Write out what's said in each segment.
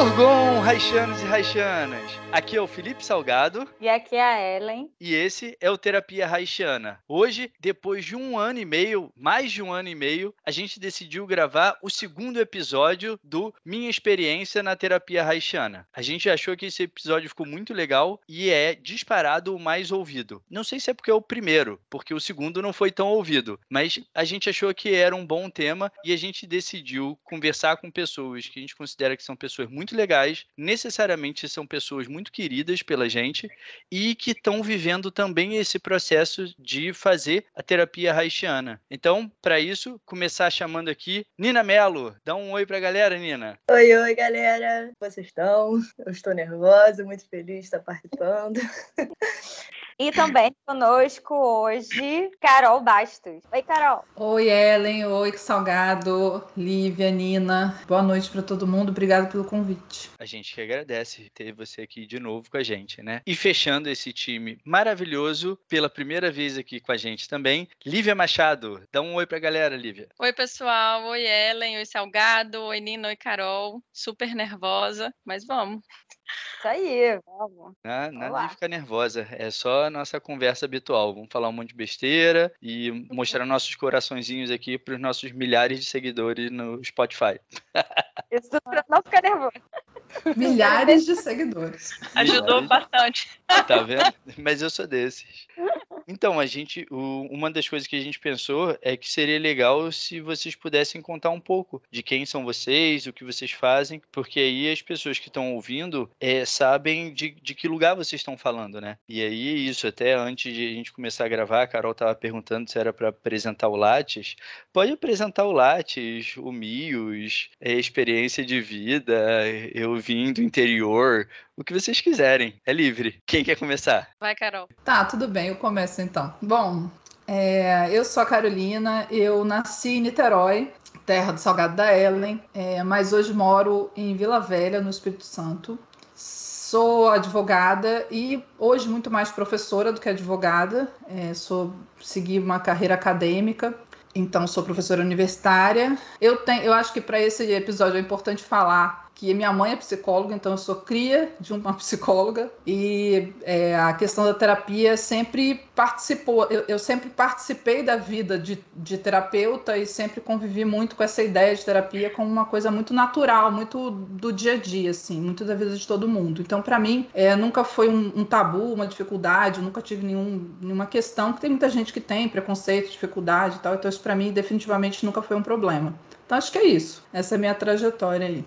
Furgon, Raixanos e Raixanas. Aqui é o Felipe Salgado E aqui é a Ellen. e esse é o Terapia Raixana. Hoje, depois de um ano e meio, mais de um ano e meio, a gente decidiu gravar o segundo episódio do Minha Experiência na Terapia Raixana. A gente achou que esse episódio ficou muito legal e é disparado o mais ouvido. Não sei se é porque é o primeiro, porque o segundo não foi tão ouvido, mas a gente achou que era um bom tema e a gente decidiu conversar com pessoas que a gente considera que são pessoas muito legais, necessariamente são pessoas muito queridas pela gente e que estão vivendo também esse processo de fazer a terapia haitiana. Então, para isso, começar chamando aqui Nina Mello. Dá um oi pra galera, Nina. Oi, oi, galera. Vocês estão? Eu estou nervosa, muito feliz de estar participando. E também conosco hoje, Carol Bastos. Oi, Carol. Oi, Ellen. Oi, Salgado. Lívia, Nina. Boa noite para todo mundo. Obrigado pelo convite. A gente que agradece ter você aqui de novo com a gente, né? E fechando esse time maravilhoso, pela primeira vez aqui com a gente também, Lívia Machado. Dá um oi pra galera, Lívia. Oi, pessoal. Oi, Ellen. Oi, Salgado. Oi, Nina. Oi, Carol. Super nervosa, mas vamos. Isso aí, vamos. Ah, nada Olá. de ficar nervosa. É só a nossa conversa habitual. Vamos falar um monte de besteira e mostrar nossos coraçõezinhos aqui para os nossos milhares de seguidores no Spotify. Isso pra não ficar nervoso. Milhares de seguidores. Ajudou Milhares. bastante. Tá vendo? Mas eu sou desses. Então, a gente, o- uma das coisas que a gente pensou é que seria legal se vocês pudessem contar um pouco de quem são vocês, o que vocês fazem, porque aí as pessoas que estão ouvindo eh, sabem de, de que lugar vocês estão falando, né? E aí, isso, até antes de a gente começar a gravar, a Carol estava perguntando se era para apresentar o Lattes. Pode apresentar o Lattes, o Mios, eh, experiência de vida, eu vim do interior, o que vocês quiserem. É livre. Quem quer começar? Vai, Carol. Tá, tudo bem. Eu começo então. Bom, é, eu sou a Carolina. Eu nasci em Niterói, terra do Salgado da Ellen, é, mas hoje moro em Vila Velha, no Espírito Santo. Sou advogada e hoje muito mais professora do que advogada. É, sou segui uma carreira acadêmica. Então, sou professora universitária. Eu, tenho, eu acho que para esse episódio é importante falar que minha mãe é psicóloga, então eu sou cria de uma psicóloga. E é, a questão da terapia sempre participou, eu, eu sempre participei da vida de, de terapeuta e sempre convivi muito com essa ideia de terapia como uma coisa muito natural, muito do dia a dia, assim, muito da vida de todo mundo. Então, para mim, é, nunca foi um, um tabu, uma dificuldade, nunca tive nenhum, nenhuma questão, que tem muita gente que tem preconceito, dificuldade e tal, então isso para mim definitivamente nunca foi um problema. Então, acho que é isso. Essa é a minha trajetória aí.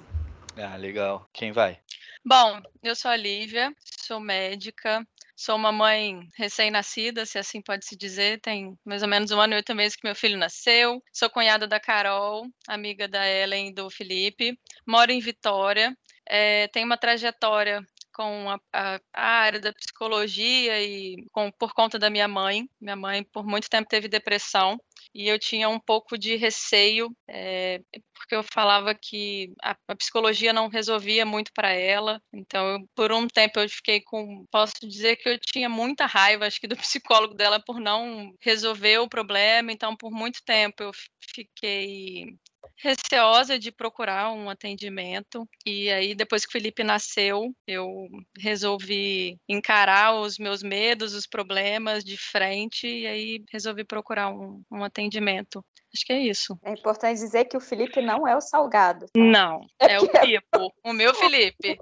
Ah, legal. Quem vai? Bom, eu sou a Lívia, sou médica, sou uma mãe recém-nascida, se assim pode se dizer, tem mais ou menos um ano e oito meses que meu filho nasceu. Sou cunhada da Carol, amiga da Ellen e do Felipe. Moro em Vitória, eh, tenho uma trajetória com a, a- a área da psicologia e com- por conta da minha mãe. Minha mãe, por muito tempo, teve depressão e eu tinha um pouco de receio, eh, porque eu falava que a, a psicologia não resolvia muito para ela. Então, eu- por um tempo, eu fiquei com. Posso dizer que eu tinha muita raiva, acho que, do psicólogo dela por não resolver o problema. Então, por muito tempo, eu fiquei receosa de procurar um atendimento. E aí, depois que o Felipe nasceu, eu resolvi encarar os meus medos, os problemas de frente, e aí resolvi procurar um, um atendimento. Acho que é isso. É importante dizer que o Felipe não é o salgado. Não, É é o Pipo, o meu Felipe.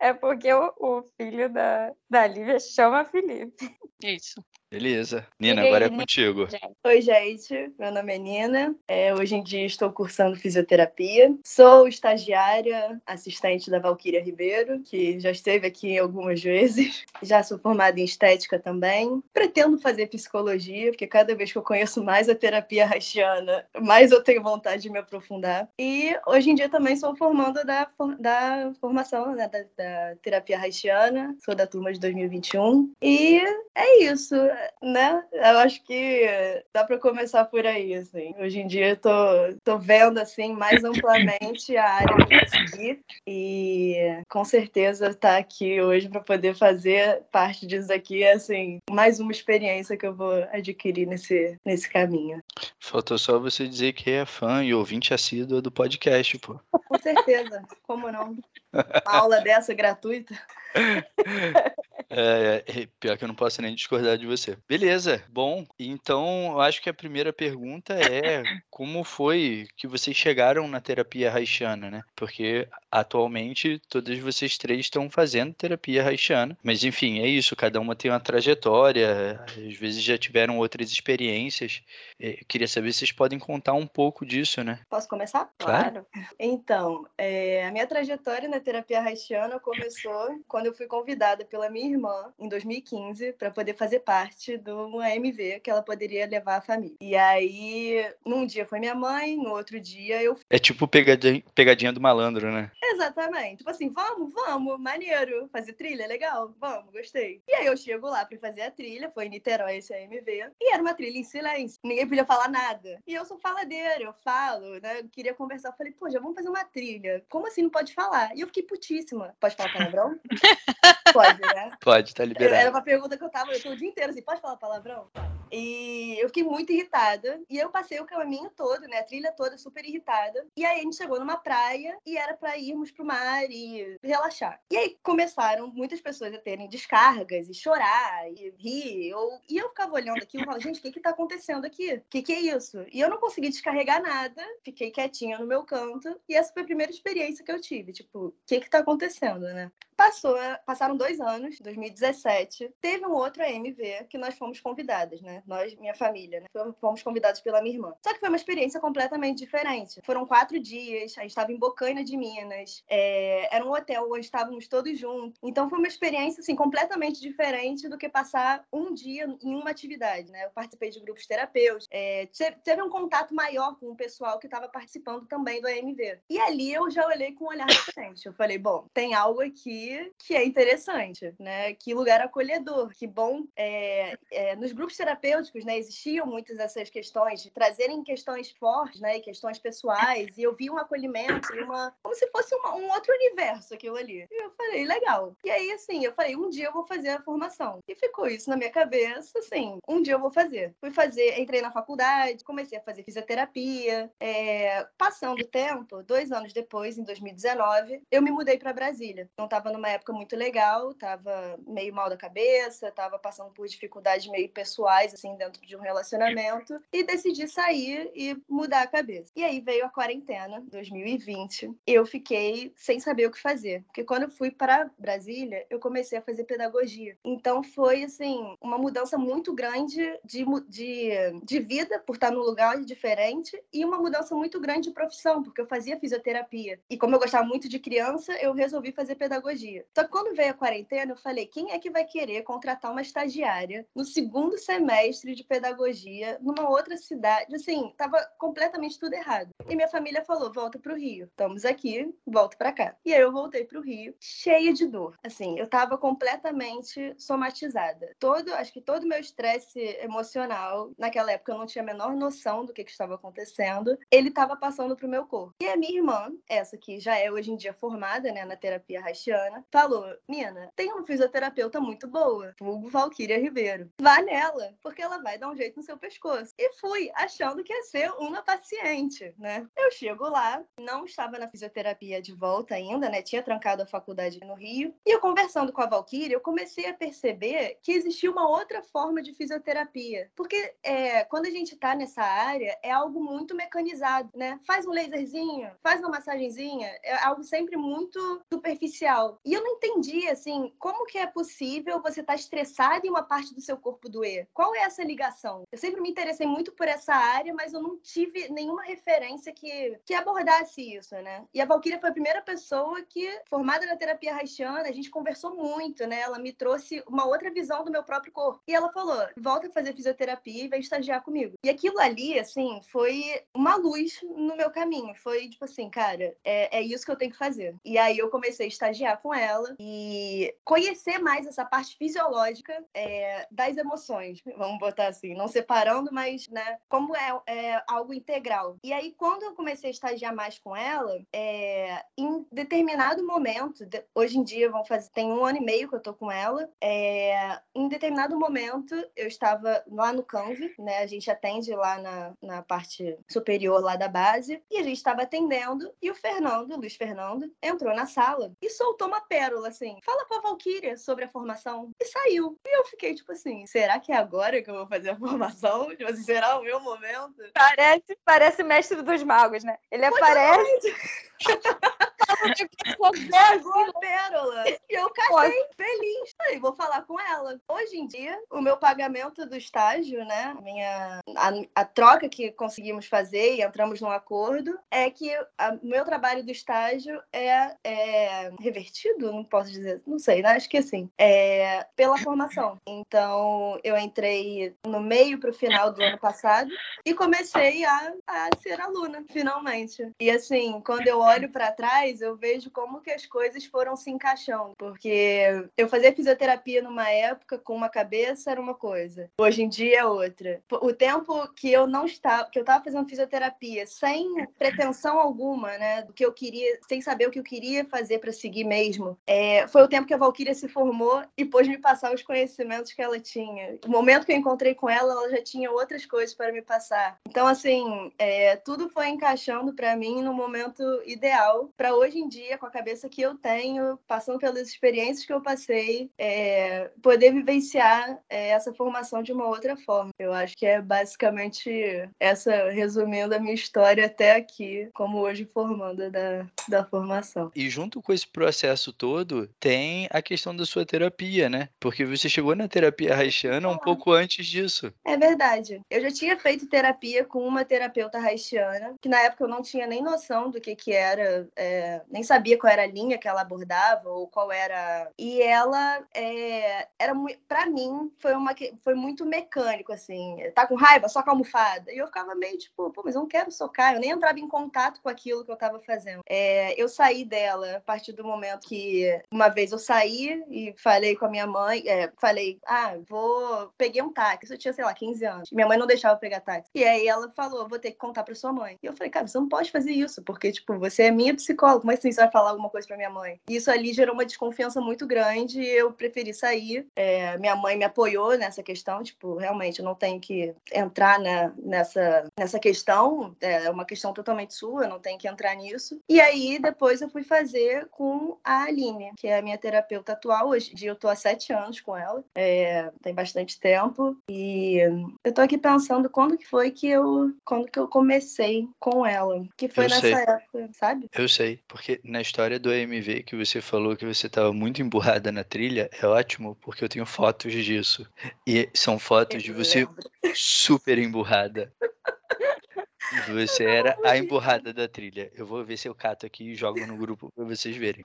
É porque o, o filho da, da Lívia chama Felipe. Isso. Beleza. Nina, aí, agora é Nina? contigo. Oi, gente. Meu nome é Nina. É, hoje em dia estou cursando fisioterapia. Sou estagiária, assistente da Valquíria Ribeiro, que já esteve aqui algumas vezes. Já sou formada em estética também. Pretendo fazer psicologia, porque cada vez que eu conheço mais a terapia haitiana, mais eu tenho vontade de me aprofundar. E hoje em dia também sou formanda da, da formação né, da, da terapia haitiana, sou da turma de 2021. E é isso, né? Eu acho que dá para começar por aí, assim. Hoje em dia eu tô, tô vendo, assim, mais amplamente a área que eu seguir e com certeza estar tá aqui hoje para poder fazer parte disso aqui é, assim, mais uma experiência que eu vou adquirir nesse, nesse caminho. Faltou só você dizer que é fã e ouvinte assíduo do podcast, pô. Com certeza, como não? Uma aula dessa gratuita. É, é, pior que eu não posso nem discordar de você. Beleza, bom. Então, eu acho que a primeira pergunta é como foi que vocês chegaram na terapia haitiana, né? Porque atualmente todas vocês três estão fazendo terapia haitiana. Mas enfim, é isso, cada uma tem uma trajetória, às vezes já tiveram outras experiências. Eu é, queria saber se vocês podem contar um pouco disso, né? Posso começar? Claro. Então, é, a minha trajetória na terapia haitiana começou quando eu fui convidada pela minha irmã em 2015 para poder fazer parte do AMV que ela poderia levar a família. E aí, num dia foi minha mãe, no outro dia eu. É tipo pegadinha, pegadinha do malandro, né? Exatamente. Tipo assim, vamos, vamos, maneiro. Fazer trilha, legal? Vamos, gostei. E aí eu chego lá para fazer a trilha, foi em Niterói esse AMV, e era uma trilha em silêncio. Ninguém podia falar nada. E eu sou faladeira, eu falo, né? Eu queria conversar. Eu falei, pô, já vamos fazer uma trilha. Como assim não pode falar? E eu fiquei putíssima. Pode falar palavrão? pode, né? Pode, tá liberado. Era uma pergunta que eu tava, eu tô o dia inteiro assim, pode falar palavrão? E eu fiquei muito irritada. E eu passei o caminho todo, né? A trilha toda super irritada. E aí a gente chegou numa praia e era para irmos pro mar e relaxar. E aí começaram muitas pessoas a terem descargas e chorar e rir. Ou... E eu ficava olhando aquilo e falava, gente, o que que tá acontecendo aqui? O que que é isso? E eu não consegui descarregar nada. Fiquei quietinha no meu canto. E essa foi a primeira experiência que eu tive. Tipo, o que que tá acontecendo, né? Passou, passaram dois anos, 2017. Teve um outro AMV que nós fomos convidadas, né? Nós, minha família, né? Fomos convidados pela minha irmã. Só que foi uma experiência completamente diferente. Foram quatro dias, a gente estava em Bocaina de Minas. É... Era um hotel onde estávamos todos juntos. Então foi uma experiência, assim, completamente diferente do que passar um dia em uma atividade, né? Eu participei de grupos terapêuticos. É... Teve um contato maior com o pessoal que estava participando também do AMV. E ali eu já olhei com um olhar diferente. Eu falei, bom, tem algo aqui que é interessante, né? Que lugar acolhedor, que bom. É, é, nos grupos terapêuticos, né, existiam muitas dessas questões de trazerem questões fortes, né, e questões pessoais, e eu vi um acolhimento, uma, como se fosse uma, um outro universo aquilo ali. E eu falei, legal. E aí, assim, eu falei, um dia eu vou fazer a formação. E ficou isso na minha cabeça, assim, um dia eu vou fazer. Fui fazer, entrei na faculdade, comecei a fazer fisioterapia. É, passando o tempo, dois anos depois, em 2019, eu me mudei para Brasília. Então, estava numa época muito legal, tava meio mal da cabeça, tava passando por dificuldades meio pessoais, assim, dentro de um relacionamento, e decidi sair e mudar a cabeça. E aí veio a quarentena, 2020. Eu fiquei sem saber o que fazer, porque quando eu fui para Brasília, eu comecei a fazer pedagogia. Então foi, assim, uma mudança muito grande de, de, de vida, por estar num lugar diferente, e uma mudança muito grande de profissão, porque eu fazia fisioterapia. E como eu gostava muito de criança, eu resolvi fazer pedagogia dia. Só que quando veio a quarentena, eu falei: quem é que vai querer contratar uma estagiária no segundo semestre de pedagogia numa outra cidade? Assim, tava completamente tudo errado. E minha família falou: volta pro Rio. Estamos aqui, volta para cá. E aí eu voltei pro Rio, cheia de dor. Assim, eu tava completamente somatizada. Todo, acho que todo o meu estresse emocional, naquela época eu não tinha a menor noção do que, que estava acontecendo, ele estava passando pro meu corpo. E a minha irmã, essa que já é hoje em dia formada, né, na terapia haitiana, falou: Mina, tem uma fisioterapeuta muito boa, vulgo Valquíria Ribeiro. Vá nela, porque ela vai dar um jeito no seu pescoço. E fui, achando que ia ser uma paciente, né? Eu chego lá, não estava na fisioterapia de volta ainda, né? Tinha trancado a faculdade no Rio. E eu conversando com a Valquíria, eu comecei a perceber que existia uma outra forma de fisioterapia. Porque é, quando a gente tá nessa área, é algo muito mecanizado, né? Faz um laserzinho, faz uma massagenzinha, é algo sempre muito superficial. E eu não entendi, assim, como que é possível você estar tá estressado e uma parte do seu corpo doer? Qual é essa ligação? Eu sempre me interessei muito por essa área, mas eu não tive nenhuma referência que, que abordasse isso, né? E a Valkyria foi a primeira pessoa que, formada na terapia haitiana, a gente conversou muito, né? Ela me trouxe uma outra visão do meu próprio corpo. E ela falou: volta a fazer fisioterapia e vem estagiar comigo. E aquilo ali, assim, foi uma luz no meu caminho. Foi tipo assim, cara, é, é isso que eu tenho que fazer. E aí eu comecei a estagiar com ela e conhecer mais essa parte fisiológica é, das emoções, vamos botar assim, não separando, mas, né, como é, é, algo integral. E aí, quando eu comecei a estagiar mais com ela, é, em determinado momento, hoje em dia, vão fazer, tem um ano e meio que eu tô com ela, é, em determinado momento, eu estava lá no Canve, né, a gente atende lá na, na parte superior lá da base, e a gente estava atendendo, e o Fernando, Luiz Fernando, entrou na sala e soltou uma pérola, assim, fala com a Valkyria sobre a formação, e saiu. E eu fiquei, tipo assim, será que é agora que eu vou fazer a formação? Tipo assim, será o meu momento? Parece, parece mestre dos magos, né? Ele aparece... Pegou a pérola. E eu casei feliz. Falei, vou falar com ela. Hoje em dia, o meu pagamento do estágio, né? Minha, a, a troca que conseguimos fazer e entramos num acordo é que o meu trabalho do estágio é, é, revertido, não posso dizer, não sei, né? Acho que assim, é pela formação. Então, eu entrei no meio para o final do ano passado e comecei a, a ser aluna, finalmente. E assim, quando eu olho para trás, eu vejo como que as coisas foram se encaixando, porque eu fazia fisioterapia numa época com uma cabeça era uma coisa, hoje em dia é outra. O tempo que eu não estava, que eu estava fazendo fisioterapia sem pretensão alguma, né, do que eu queria, sem saber o que eu queria fazer para seguir mesmo, é, foi o tempo que a Valkyria se formou e pôs me passar os conhecimentos que ela tinha. O momento que eu encontrei com ela, ela já tinha outras coisas para me passar. Então, assim, é, tudo foi encaixando para mim no momento ideal para hoje em dia, com a cabeça que eu tenho, passando pelas experiências que eu passei, é, poder vivenciar é, essa formação de uma outra forma. Eu acho que é basicamente essa, resumindo a minha história até aqui, como hoje formanda da, da formação. E junto com esse processo todo, tem a questão da sua terapia, né? Porque você chegou na terapia haitiana um pouco antes disso. É verdade. Eu já tinha feito terapia com uma terapeuta haitiana, que na época eu não tinha nem noção do que, que era, é, nem sabia qual era a linha que ela abordava ou qual era. E ela é, era para mim foi uma foi muito mecânico assim. Tá com raiva, só com a almofada. E eu ficava meio tipo, pô, mas eu não quero socar. Eu nem entrava em contato com aquilo que eu tava fazendo. É, eu saí dela a partir do momento que uma vez eu saí e falei com a minha mãe, é, falei, ah, vou peguei um táxi. Eu tinha sei lá 15 anos. Minha mãe não deixava eu pegar táxi. E aí ela falou, vou ter que contar para sua mãe. E eu falei, cara, você não pode fazer isso porque tipo você é minha psicóloga. Como assim você vai falar alguma coisa para minha mãe? E isso ali gerou uma desconfiança muito grande e eu preferi sair. É, minha mãe me apoiou nessa questão, tipo, realmente eu não tenho que entrar na, nessa, nessa questão, é uma questão totalmente sua, eu não tenho que entrar nisso. E aí depois eu fui fazer com a Aline, que é a minha terapeuta atual. Hoje em dia eu tô há sete anos com ela, é, tem bastante tempo. E eu tô aqui pensando quando que foi que eu, quando que eu comecei com ela, que foi eu nessa sei. época, sabe? Eu sei, porque na história do AMV que você falou que você estava muito emburrada na trilha, é ótimo, porque eu tenho fotos disso. E são fotos eu de você lembro. super emburrada. Você era a emburrada da trilha. Eu vou ver se eu cato aqui e jogo no grupo para vocês verem.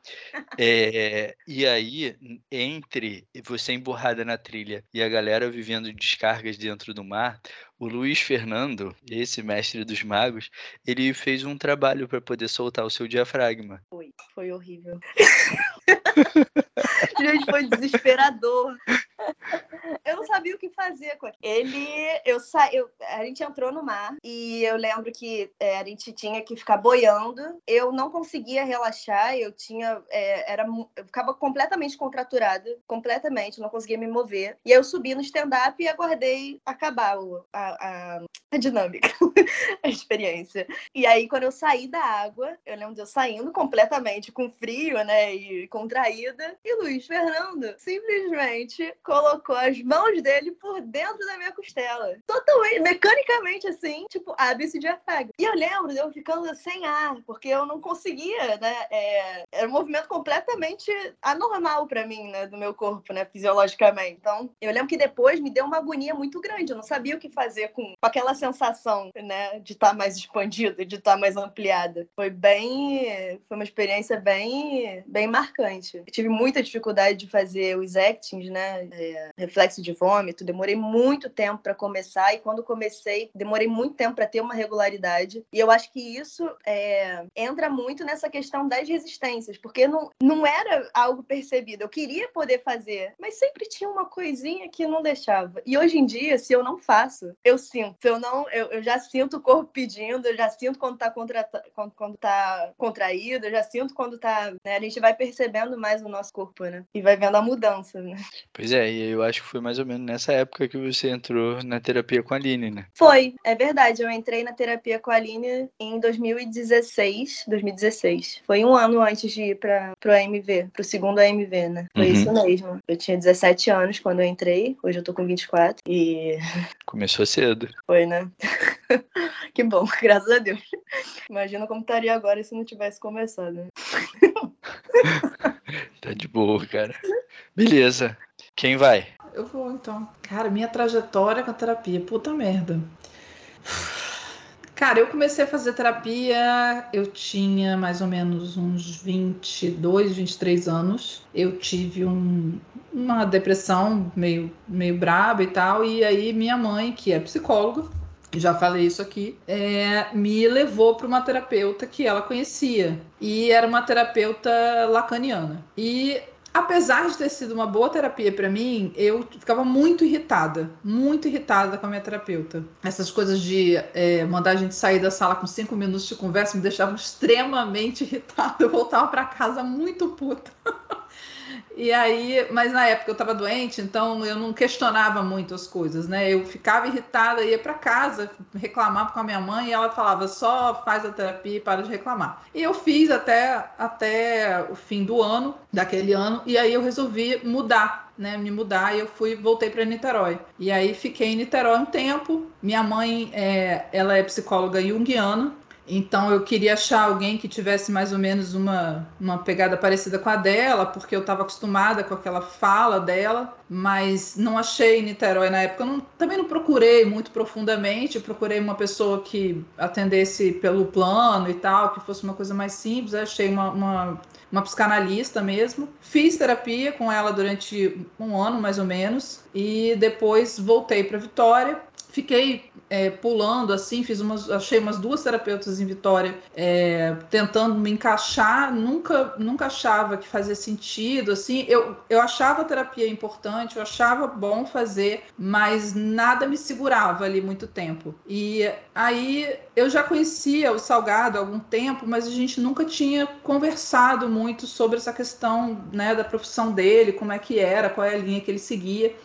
É, e aí, entre você emburrada na trilha e a galera vivendo descargas dentro do mar, o Luiz Fernando, esse mestre dos magos, ele fez um trabalho para poder soltar o seu diafragma. Foi, foi horrível. Gente, foi desesperador. Eu não sabia o que fazer com ele. Eu sa... Eu... A gente entrou no mar e eu lembro que é, a gente tinha que ficar boiando. Eu não conseguia relaxar, eu tinha. É, era... Eu ficava completamente contraturada, completamente, não conseguia me mover. E aí eu subi no stand-up e aguardei acabar o, a, a, a dinâmica, a experiência. E aí, quando eu saí da água, eu lembro de eu saindo completamente com frio, né? E contraída. E Luiz Fernando simplesmente colocou as mãos dele por dentro da minha costela. Totalmente, mecanicamente assim, tipo, abre esse diafragma. E eu lembro de eu ficando sem ar, porque eu não conseguia, né? É, era um movimento completamente anormal para mim, né? Do meu corpo, né? Fisiologicamente. Então, eu lembro que depois me deu uma agonia muito grande. Eu não sabia o que fazer com, com aquela sensação, né? De estar tá mais expandida, de estar tá mais ampliada. Foi bem. Foi uma experiência bem, bem marcante. Eu tive muita dificuldade de fazer os actings, né? É, reflexo de vômito. Demorei muito tempo para começar e quando comecei, demorei muito tempo para ter uma regularidade. E eu acho que isso é, entra muito nessa questão das resistências, porque não, não era algo percebido. Eu queria poder fazer, mas sempre tinha uma coisinha que não deixava. E hoje em dia, se eu não faço, eu sinto. Se eu não, eu, eu já sinto o corpo pedindo, eu já sinto quando tá, contra, quando, quando tá contraído, eu já sinto quando tá. Né, a gente vai percebendo mais o nosso corpo, né? E vai vendo a mudança, né? Pois é, e eu acho que foi mais ou menos nessa época que você entrou na terapia com a Aline, né? Foi, é verdade. Eu entrei na terapia com a Aline em 2016. 2016. Foi um ano antes de ir para pro AMV, pro segundo AMV, né? Foi uhum. isso mesmo. Eu tinha 17 anos quando eu entrei, hoje eu tô com 24 e. Começou cedo. Foi, né? que bom, graças a Deus. Imagina como estaria agora se não tivesse começado. Né? tá de boa, cara. Beleza. Quem vai? Eu vou então. Cara, minha trajetória com a terapia, puta merda. Cara, eu comecei a fazer terapia, eu tinha mais ou menos uns 22, 23 anos. Eu tive um, uma depressão meio, meio braba e tal, e aí minha mãe, que é psicóloga, já falei isso aqui, é, me levou para uma terapeuta que ela conhecia. E era uma terapeuta lacaniana. E apesar de ter sido uma boa terapia para mim, eu ficava muito irritada, muito irritada com a minha terapeuta. Essas coisas de é, mandar a gente sair da sala com cinco minutos de conversa me deixavam extremamente irritada. Eu voltava para casa muito puta. E aí, mas na época eu estava doente, então eu não questionava muito as coisas, né? Eu ficava irritada, ia para casa, reclamava com a minha mãe e ela falava só faz a terapia e para de reclamar. E eu fiz até, até o fim do ano, daquele ano, e aí eu resolvi mudar né, me mudar e eu fui voltei para Niterói. E aí fiquei em Niterói um tempo. Minha mãe é, ela é psicóloga junguiana então eu queria achar alguém que tivesse mais ou menos uma, uma pegada parecida com a dela, porque eu estava acostumada com aquela fala dela, mas não achei em Niterói na época. Não, também não procurei muito profundamente, procurei uma pessoa que atendesse pelo plano e tal, que fosse uma coisa mais simples. Achei uma, uma, uma psicanalista mesmo. Fiz terapia com ela durante um ano mais ou menos, e depois voltei para Vitória fiquei é, pulando assim, fiz umas, achei umas duas terapeutas em Vitória é, tentando me encaixar, nunca, nunca achava que fazia sentido, assim, eu, eu achava a terapia importante, eu achava bom fazer, mas nada me segurava ali muito tempo. E aí eu já conhecia o Salgado há algum tempo, mas a gente nunca tinha conversado muito sobre essa questão né, da profissão dele, como é que era, qual é a linha que ele seguia.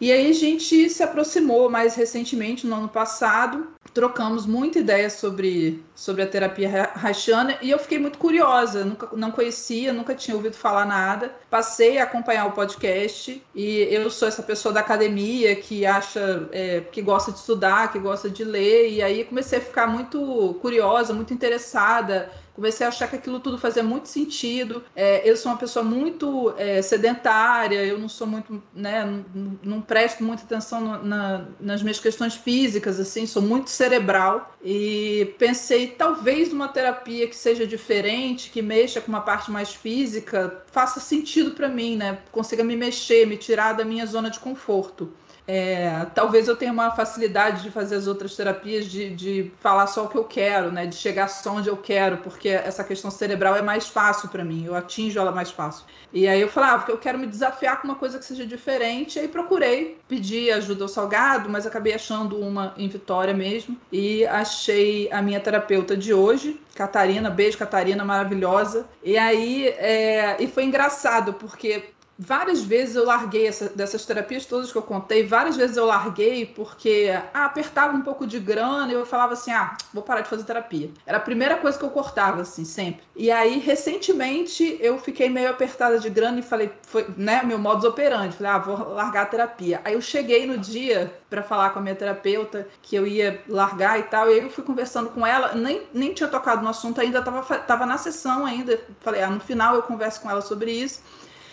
E aí a gente se aproximou mais recentemente, no ano passado, trocamos muita ideia sobre, sobre a terapia haitiana e eu fiquei muito curiosa, nunca, não conhecia, nunca tinha ouvido falar nada. Passei a acompanhar o podcast e eu sou essa pessoa da academia que acha, é, que gosta de estudar, que gosta de ler, e aí comecei a ficar muito curiosa, muito interessada comecei a achar que aquilo tudo fazia muito sentido. É, eu sou uma pessoa muito é, sedentária, eu não sou muito, né, não, não presto muita atenção na, nas minhas questões físicas, assim, sou muito cerebral e pensei talvez uma terapia que seja diferente, que mexa com uma parte mais física, faça sentido para mim, né? Consiga me mexer, me tirar da minha zona de conforto. É, talvez eu tenha uma facilidade de fazer as outras terapias, de, de falar só o que eu quero, né? De chegar só onde eu quero, porque essa questão cerebral é mais fácil para mim, eu atinjo ela mais fácil. E aí eu falava, ah, porque eu quero me desafiar com uma coisa que seja diferente, e aí procurei, pedi ajuda ao Salgado, mas acabei achando uma em Vitória mesmo, e achei a minha terapeuta de hoje, Catarina, beijo Catarina, maravilhosa. E aí, é, e foi engraçado, porque várias vezes eu larguei essa, dessas terapias todas que eu contei, várias vezes eu larguei porque ah, apertava um pouco de grana e eu falava assim: ah, vou parar de fazer terapia. Era a primeira coisa que eu cortava, assim, sempre. E aí, recentemente, eu fiquei meio apertada de grana e falei, foi, né, meu modus operandi. Falei, ah, vou largar a terapia. Aí eu cheguei no dia para falar com a minha terapeuta que eu ia largar e tal, e aí eu fui conversando com ela, nem, nem tinha tocado no assunto ainda, tava, tava na sessão ainda. Falei, ah, no final eu converso com ela sobre isso.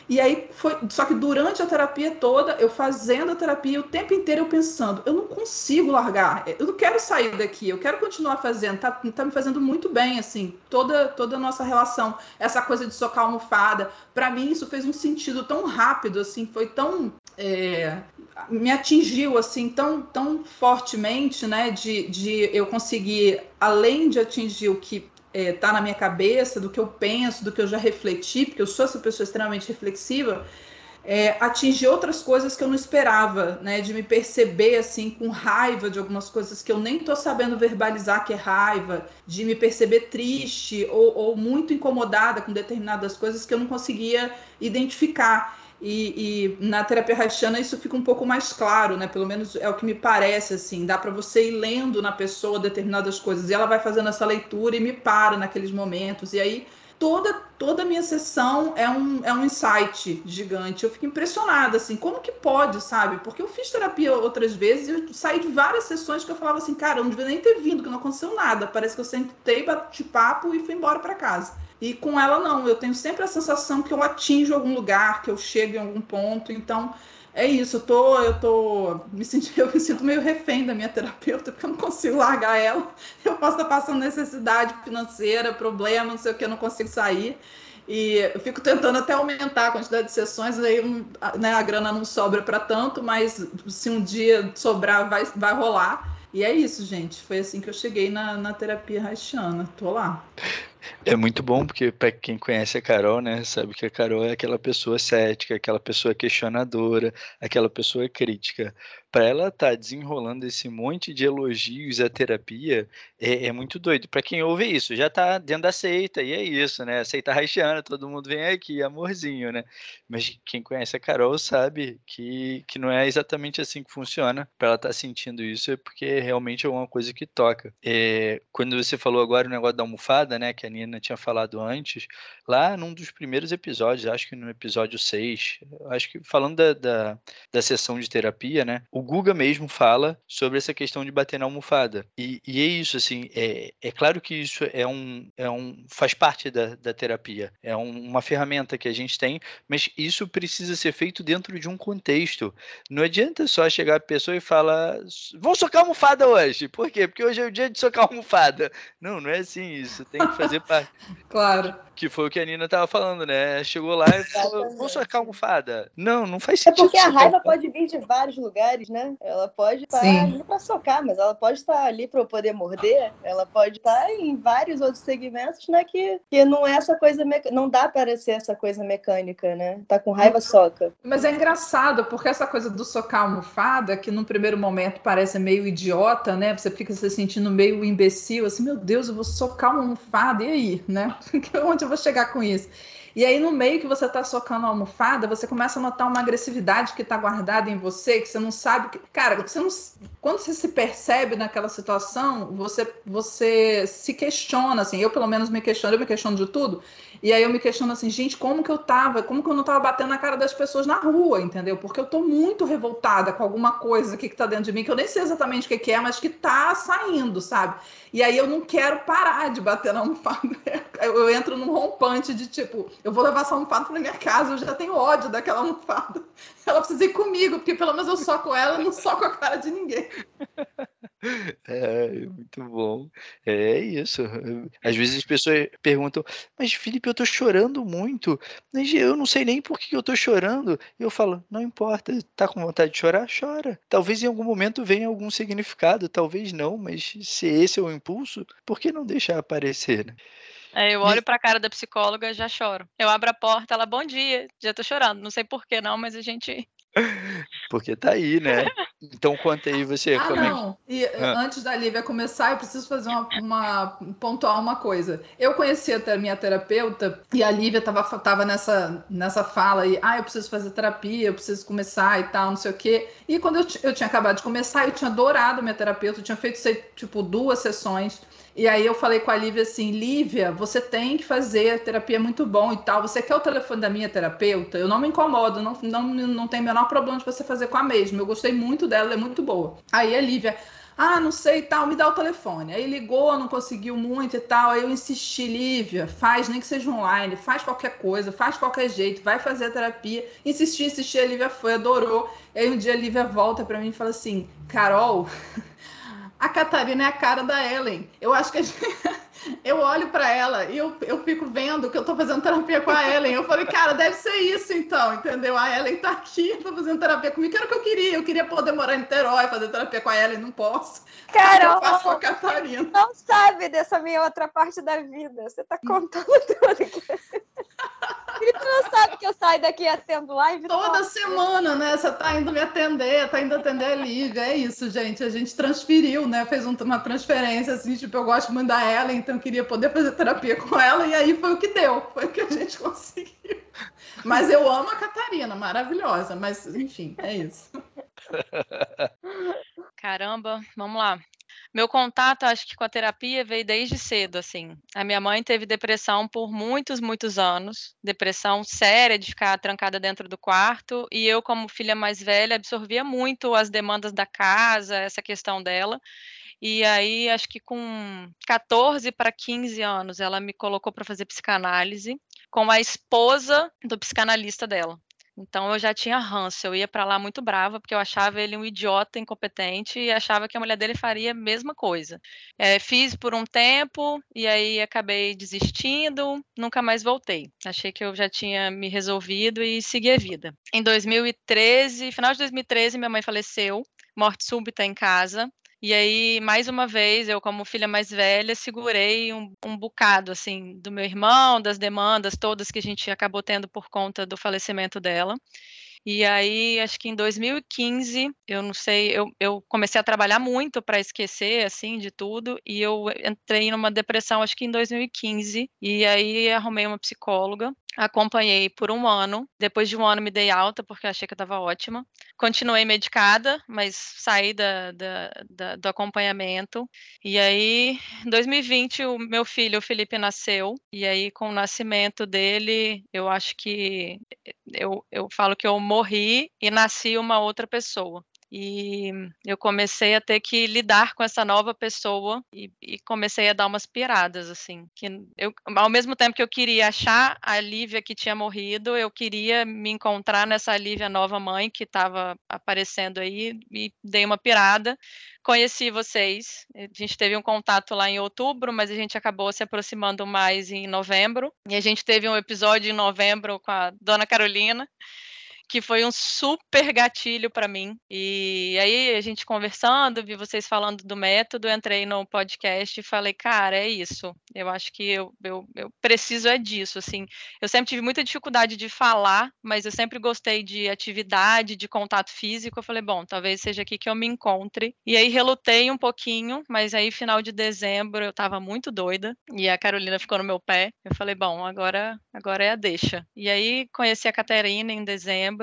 E aí foi, só que durante a terapia toda, eu fazendo a terapia o tempo inteiro eu pensando, eu não consigo largar, eu não quero sair daqui, eu quero continuar fazendo, tá, tá me fazendo muito bem assim, toda toda a nossa relação, essa coisa de socar almofada, para mim isso fez um sentido tão rápido assim, foi tão é, me atingiu assim tão tão fortemente, né, de, de eu conseguir além de atingir o que é, tá na minha cabeça, do que eu penso, do que eu já refleti, porque eu sou essa pessoa extremamente reflexiva, é, atingir outras coisas que eu não esperava, né? De me perceber assim com raiva de algumas coisas que eu nem tô sabendo verbalizar que é raiva, de me perceber triste ou, ou muito incomodada com determinadas coisas que eu não conseguia identificar. E, e, na terapia haitiana isso fica um pouco mais claro, né? Pelo menos é o que me parece assim. Dá para você ir lendo na pessoa determinadas coisas e ela vai fazendo essa leitura e me para naqueles momentos. E aí toda toda a minha sessão é um, é um insight gigante. Eu fico impressionada assim, como que pode, sabe? Porque eu fiz terapia outras vezes e eu saí de várias sessões que eu falava assim, cara, eu não devia nem ter vindo, que não aconteceu nada. Parece que eu sentei, bati papo e fui embora para casa. E com ela não, eu tenho sempre a sensação que eu atinjo algum lugar, que eu chego em algum ponto. Então, é isso, eu tô, eu tô me sentindo, eu me sinto meio refém da minha terapeuta, porque eu não consigo largar ela. Eu posso estar passando necessidade financeira, problema, não sei o que, eu não consigo sair. E eu fico tentando até aumentar a quantidade de sessões, aí né, a grana não sobra para tanto, mas se um dia sobrar, vai, vai rolar. E é isso, gente. Foi assim que eu cheguei na, na terapia haitiana. Tô lá. É muito bom, porque para quem conhece a Carol, né, sabe que a Carol é aquela pessoa cética, aquela pessoa questionadora, aquela pessoa crítica para ela estar tá desenrolando esse monte de elogios à terapia é, é muito doido. Para quem ouve isso, já está dentro da seita, e é isso, né? Seita haitiana, todo mundo vem aqui, amorzinho, né? Mas quem conhece a Carol sabe que, que não é exatamente assim que funciona. Para ela estar tá sentindo isso é porque realmente é uma coisa que toca. É, quando você falou agora o negócio da almofada, né? Que a Nina tinha falado antes, lá num dos primeiros episódios, acho que no episódio 6, acho que falando da, da, da sessão de terapia, né? O o Guga mesmo fala sobre essa questão de bater na almofada. E, e é isso, assim, é, é claro que isso é um, é um faz parte da, da terapia, é um, uma ferramenta que a gente tem, mas isso precisa ser feito dentro de um contexto. Não adianta só chegar a pessoa e falar, vamos socar almofada hoje. Por quê? Porque hoje é o dia de socar almofada. Não, não é assim, isso tem que fazer parte. claro. Que foi o que a Nina tava falando, né? Chegou lá e falou, vamos socar almofada. Não, não faz sentido. É porque a raiva pode vir de vários lugares, né? Ela pode estar Sim. ali para socar, mas ela pode estar ali para eu poder morder. Ela pode estar em vários outros segmentos, né? Que, que não é essa coisa não dá para ser essa coisa mecânica, né? Tá com raiva soca. Mas é engraçado porque essa coisa do socar almofada, que num primeiro momento parece meio idiota, né? Você fica se sentindo meio imbecil, assim, meu Deus, eu vou socar uma almofada e aí, né? Onde eu vou chegar com isso? E aí, no meio que você está socando a almofada, você começa a notar uma agressividade que está guardada em você, que você não sabe. Que... Cara, você não... quando você se percebe naquela situação, você, você se questiona, assim. Eu, pelo menos, me questiono, eu me questiono de tudo. E aí eu me questiono assim, gente, como que eu tava, como que eu não tava batendo na cara das pessoas na rua, entendeu? Porque eu tô muito revoltada com alguma coisa aqui que tá dentro de mim, que eu nem sei exatamente o que, que é, mas que tá saindo, sabe? E aí eu não quero parar de bater na almofada. Eu entro num rompante de tipo, eu vou levar essa almofada pra minha casa, eu já tenho ódio daquela almofada. Ela precisa ir comigo, porque pelo menos eu soco ela e não soco a cara de ninguém. É, muito bom. É isso. Às vezes as pessoas perguntam, mas Felipe, eu tô chorando muito, eu não sei nem por que eu tô chorando. E eu falo, não importa, tá com vontade de chorar? Chora. Talvez em algum momento venha algum significado, talvez não, mas se esse é o impulso, por que não deixar aparecer, né? É, eu olho para a cara da psicóloga e já choro. Eu abro a porta, ela, bom dia, já tô chorando. Não sei por que não, mas a gente porque tá aí, né? Então conta aí você. Ah, como é não. E Ah. antes da Lívia começar, eu preciso fazer uma, uma pontuar uma coisa. Eu conheci a minha terapeuta e a Lívia tava, tava nessa, nessa fala aí, ah, eu preciso fazer terapia, eu preciso começar e tal, não sei o quê. E quando eu, eu tinha acabado de começar, eu tinha adorado a minha terapeuta, eu tinha feito, sei, tipo, duas sessões. E aí eu falei com a Lívia assim, Lívia, você tem que fazer, a terapia é muito bom e tal. Você quer o telefone da minha terapeuta? Eu não me incomodo, não, não, não tem o menor problema de você fazer com a mesma. Eu gostei muito dela, ela é muito boa. Aí a Lívia, ah, não sei e tal, me dá o telefone. Aí ligou, não conseguiu muito e tal. Aí eu insisti, Lívia, faz, nem que seja online, faz qualquer coisa, faz qualquer jeito, vai fazer a terapia. Insisti, insisti, a Lívia foi, adorou. Aí um dia a Lívia volta pra mim e fala assim, Carol, a Catarina é a cara da Ellen. Eu acho que a gente... eu olho pra ela e eu, eu fico vendo que eu tô fazendo terapia com a Ellen. Eu falei, cara, deve ser isso então, entendeu? A Ellen tá aqui, tá fazendo terapia comigo, que era o que eu queria. Eu queria poder morar em Niterói, fazer terapia com a Ellen, não posso. Eu faço com a Carol, Catarina. não sabe dessa minha outra parte da vida. Você tá contando tudo. E tu não sabe que eu saio daqui atendo live? Toda Nossa. semana, né? Você tá indo me atender, tá indo atender a Lívia. É isso, gente. A gente transferiu, né? Fez um- uma transferência, assim, tipo, eu gosto muito da ela, então eu queria poder fazer terapia com ela, e aí foi o que deu, foi o que a gente conseguiu. Mas eu amo a Catarina, maravilhosa, mas enfim, é isso. Caramba, vamos lá. Meu contato, acho que com a terapia veio desde cedo, assim. A minha mãe teve depressão por muitos, muitos anos, depressão séria de ficar trancada dentro do quarto, e eu, como filha mais velha, absorvia muito as demandas da casa, essa questão dela. E aí, acho que com 14 para 15 anos, ela me colocou para fazer psicanálise com a esposa do psicanalista dela. Então eu já tinha ranço, eu ia para lá muito brava, porque eu achava ele um idiota incompetente e achava que a mulher dele faria a mesma coisa. Eh, fiz por um tempo e aí acabei desistindo, nunca mais voltei. Achei que eu já tinha me resolvido e segui a vida. Em 2013, final de 2013, minha mãe faleceu, morte súbita em casa. E aí, mais uma vez, eu, como filha mais velha, segurei um, um bocado, assim, do meu irmão, das demandas todas que a gente acabou tendo por conta do falecimento dela. E aí, acho que em 2015, eu não sei, eu, eu comecei a trabalhar muito para esquecer, assim, de tudo, e eu entrei numa depressão, acho que em 2015, e aí arrumei uma psicóloga, acompanhei por um ano, depois de um ano me dei alta, porque achei que eu estava ótima, continuei medicada, mas saí da, da, da, do acompanhamento, e aí, em 2020, o meu filho, o Felipe, nasceu, e aí, com o nascimento dele, eu acho que eu, eu falo que eu morri e nasci uma outra pessoa. E eu comecei a ter que lidar com essa nova pessoa e, e comecei a dar umas piradas, assim. Que eu, ao mesmo tempo que eu queria achar a Lívia que tinha morrido, eu queria me encontrar nessa Lívia nova mãe que estava aparecendo aí e dei uma pirada. Conheci vocês, a gente teve um contato lá em outubro, mas a gente acabou se aproximando mais em novembro. E a gente teve um episódio em novembro com a Dona Carolina que foi um super gatilho para mim. E aí a gente conversando, vi vocês falando do método, entrei no podcast e falei, cara, é isso. Eu acho que eu, eu, eu preciso é disso, assim. Eu sempre tive muita dificuldade de falar, mas eu sempre gostei de atividade, de contato físico. Eu falei, bom, talvez seja aqui que eu me encontre. E aí relutei um pouquinho, mas aí final de dezembro eu estava muito doida e a Carolina ficou no meu pé. Eu falei, bom, agora, agora é a deixa. E aí conheci a Catarina em dezembro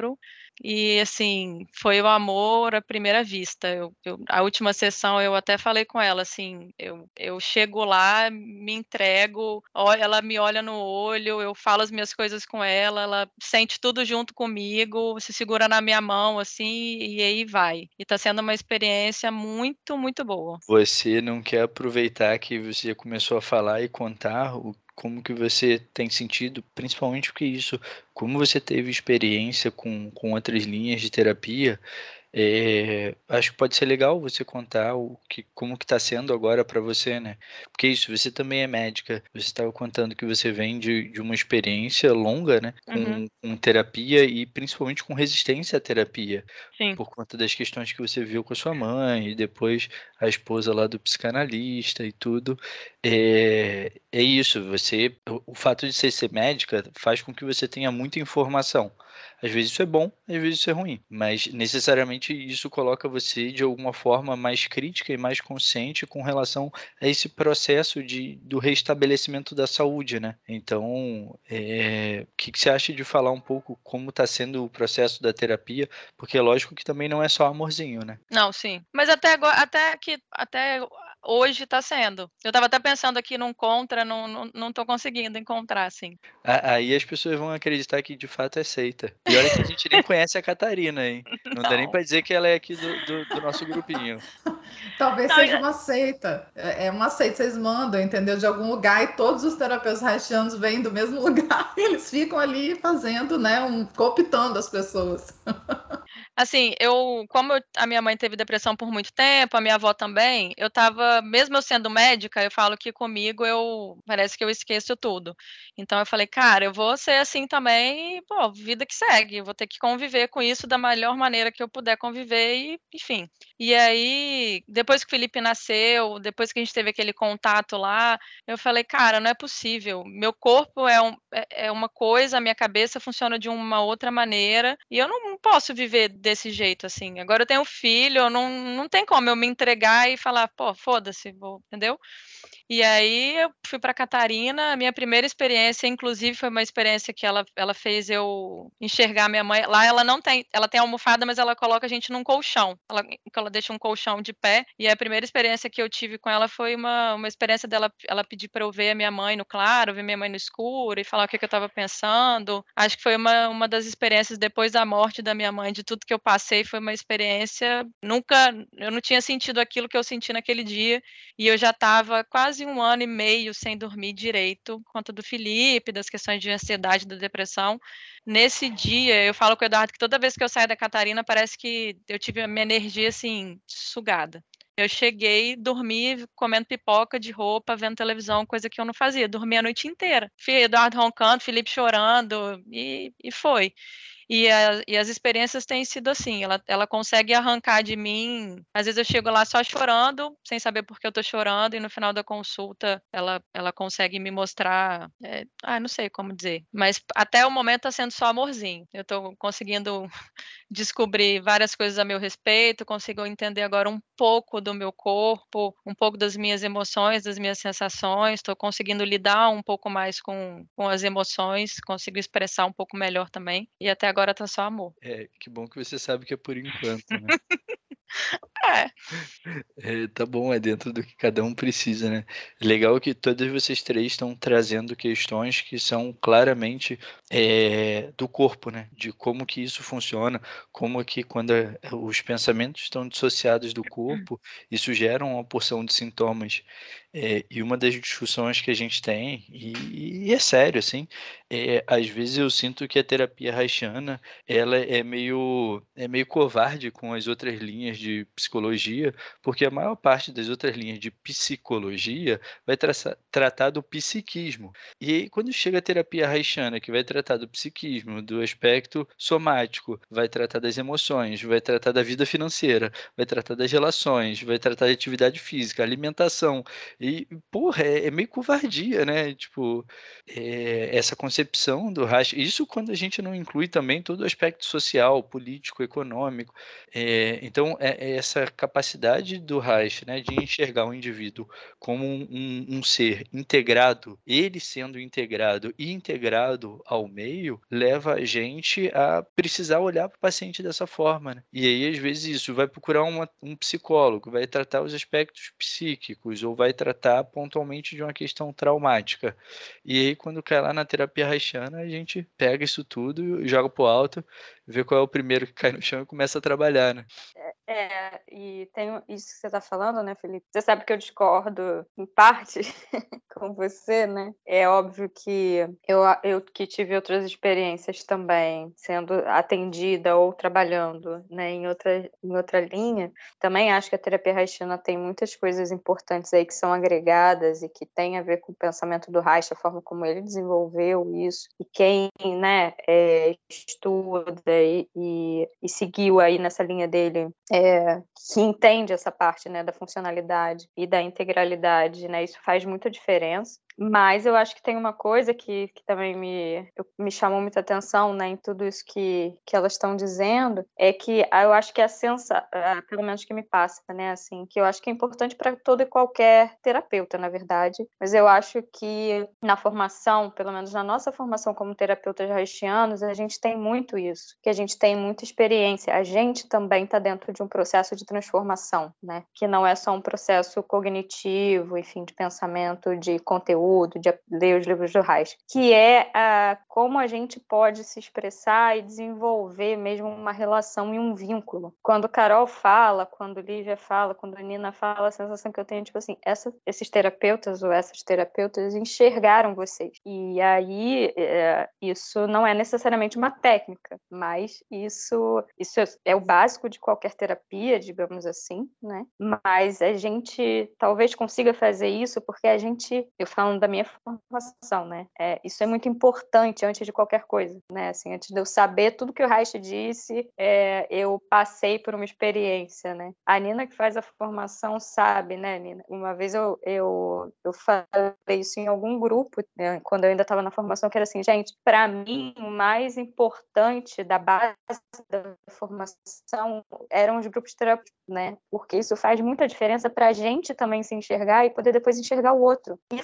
e assim foi o amor à primeira vista. Eu, eu, a última sessão eu até falei com ela assim, eu, eu chego lá, me entrego, ela me olha no olho, eu falo as minhas coisas com ela, ela sente tudo junto comigo, se segura na minha mão assim e aí vai. E tá sendo uma experiência muito muito boa. Você não quer aproveitar que você começou a falar e contar o como que você tem sentido, principalmente porque isso, como você teve experiência com, com outras linhas de terapia, é, acho que pode ser legal você contar o que, como que está sendo agora para você, né? Porque isso, você também é médica, você estava contando que você vem de, de uma experiência longa, né? Com, Uhum. com terapia e principalmente com resistência à terapia, Sim. por conta das questões que você viu com a sua mãe e depois a esposa lá do psicanalista e tudo. É, é isso, você, o, o fato de você ser médica faz com que você tenha muita informação. Às vezes isso é bom, às vezes isso é ruim, mas necessariamente isso coloca você de alguma forma mais crítica e mais consciente com relação a esse processo de, do restabelecimento da saúde, né? Então, é, o que, que você acha de falar um pouco como está sendo o processo da terapia? Porque é lógico que também não é só amorzinho, né? Não, sim. Mas até agora, até que até hoje está sendo. Eu estava até pensando aqui num contra, não, não, não tô conseguindo encontrar, assim. Aí as pessoas vão acreditar que de fato é seita. E olha que a gente nem conhece a Catarina, hein? Não, não. dá nem para dizer que ela é aqui do, do, do nosso grupinho. Talvez não, seja eu... uma seita. É, é uma seita, vocês mandam, entendeu? De algum lugar e todos os terapeutas haitianos vêm do mesmo lugar e eles ficam ali fazendo, né? Um, cooptando as pessoas. Assim, eu, como eu, a minha mãe teve depressão por muito tempo, a minha avó também, eu mesmo eu sendo médica, eu falo que comigo eu, parece que eu esqueço tudo. Então eu falei, cara, eu vou ser assim também, e, pô, vida que segue, vou ter que conviver com isso da melhor maneira que eu puder conviver e, enfim. E aí, depois que o Felipe nasceu, depois que a gente teve aquele contato lá, eu falei, cara, não é possível. Meu corpo é, um, é, é uma coisa, a minha cabeça funciona de uma outra maneira, e eu não posso viver desse jeito, assim. Agora eu tenho um filho, não, não tem como eu me entregar e falar, pô, foda-se, vou, entendeu? E aí eu fui para Catarina, a minha primeira experiência, inclusive, foi uma experiência que ela, ela fez eu enxergar minha mãe. Lá ela não tem, ela tem almofada, mas ela coloca a gente num colchão. Ela, ela deixa um colchão de pé. E a primeira experiência que eu tive com ela foi uma, uma experiência dela, ela pedir para eu ver a minha mãe no claro, ver minha mãe no escuro e falar o que, que eu estava pensando. Acho que foi uma, uma das experiências depois da morte da minha mãe, de tudo que eu passei, foi uma experiência nunca, eu não tinha sentido aquilo que eu senti naquele dia e eu já estava quase um ano e meio sem dormir direito, por conta do Felipe, das questões de ansiedade, da depressão. Nesse dia, eu falo com o Eduardo que toda vez que eu saio da Catarina, parece que eu tive a minha energia assim, sugada. Eu cheguei, dormi comendo pipoca de roupa, vendo televisão, coisa que eu não fazia. Dormi a noite inteira. Eduardo roncando, Felipe chorando, e, e foi. E, a, e, as experiências têm sido assim, ela, ela consegue arrancar de mim. Às vezes eu chego lá só chorando, sem saber por que eu tô chorando, e no final da consulta ela, ela consegue me mostrar. É, ah, não sei como dizer. Mas até o momento tá sendo só amorzinho. Eu tô conseguindo descobrir várias coisas a meu respeito, consigo entender agora um pouco do meu corpo, um pouco das minhas emoções, das minhas sensações, estou conseguindo lidar um pouco mais com, com as emoções, consigo expressar um pouco melhor também. E até agora agora tá só amor. É, que bom que você sabe que é por enquanto, né? é. é. Tá bom, é dentro do que cada um precisa, né? Legal que todas vocês três estão trazendo questões que são claramente é, do corpo, né? De como que isso funciona, como que quando os pensamentos estão dissociados do corpo, isso gera uma porção de sintomas é, e uma das discussões que a gente tem, e, e é sério, assim, é, às vezes eu sinto que a terapia haitiana, ela é meio, é meio covarde com as outras linhas de psicologia, porque a maior parte das outras linhas de psicologia vai tra tratar do psiquismo. E aí, quando chega a terapia haitiana, que vai tratar do psiquismo, do aspecto somático, vai tratar das emoções, vai tratar da vida financeira, vai tratar das relações, vai tratar da atividade física, alimentação, e, porra, é, é meio covardia, né? Tipo, é, essa concepção do racha. Isso quando a gente não inclui também todo o aspecto social, político, econômico. É, então, é, é essa capacidade do racha, né, de enxergar o indivíduo como um, um, um ser integrado, ele sendo integrado e integrado ao meio, leva a gente a precisar olhar para o paciente dessa forma. Né? E aí, às vezes, isso vai procurar uma, um psicólogo, vai tratar os aspectos psíquicos, ou vai tratar pontualmente de uma questão traumática. E aí, quando cai lá na terapia haitiana, a gente pega isso tudo, joga pro alto, vê qual é o primeiro que cai no chão e começa a trabalhar, né? É, é e tem isso que você está falando, né, Felipe? Você sabe que eu discordo em parte com você, né? É óbvio que eu, eu que tive outras experiências também, sendo atendida ou trabalhando né, em, outra, em outra linha, também acho que a terapia haitiana tem muitas coisas importantes aí que são agregadas e que tem a ver com o pensamento do Reich, a forma como ele desenvolveu isso, e quem né, é, estuda e, e, seguiu aí nessa linha dele, é, que entende essa parte né, da funcionalidade e da integralidade, né, isso faz muita diferença. Mas eu acho que tem uma coisa que, que também me, me chamou muita atenção né, em tudo isso que, que elas estão dizendo, é que eu acho que a sensação, pelo menos que me passa, né, assim, que eu acho que é importante para todo e qualquer terapeuta, na verdade, mas eu acho que na formação, pelo menos na nossa formação como terapeutas haitianos, a gente tem muito isso, que a gente tem muita experiência, a gente também está dentro de um processo de transformação, né, que não é só um processo cognitivo, enfim, de pensamento, de conteúdo, de ler os livros do Reich, que é como a gente pode se expressar e desenvolver mesmo uma relação e um vínculo. Quando Carol fala, quando Lívia fala, quando Nina fala, a sensação que eu tenho é tipo assim, essa, esses terapeutas ou essas terapeutas enxergaram vocês. E aí, é, isso não é necessariamente uma técnica, mas isso, isso é o básico de qualquer terapia, digamos assim, né? Mas a gente talvez consiga fazer isso porque a gente, eu falando da minha formação, né? É, isso é muito importante antes de qualquer coisa, né? Assim, antes de eu saber tudo que o Reich disse, é, eu passei por uma experiência, né? A Nina que faz a formação sabe, né, Nina? Uma vez eu, eu, eu falei isso em algum grupo, né, quando eu ainda estava na formação, que era assim, gente, para mim, o mais importante da base da formação eram os grupos terapêuticos, né? Porque isso faz muita diferença para a gente também se enxergar e poder depois enxergar o outro. E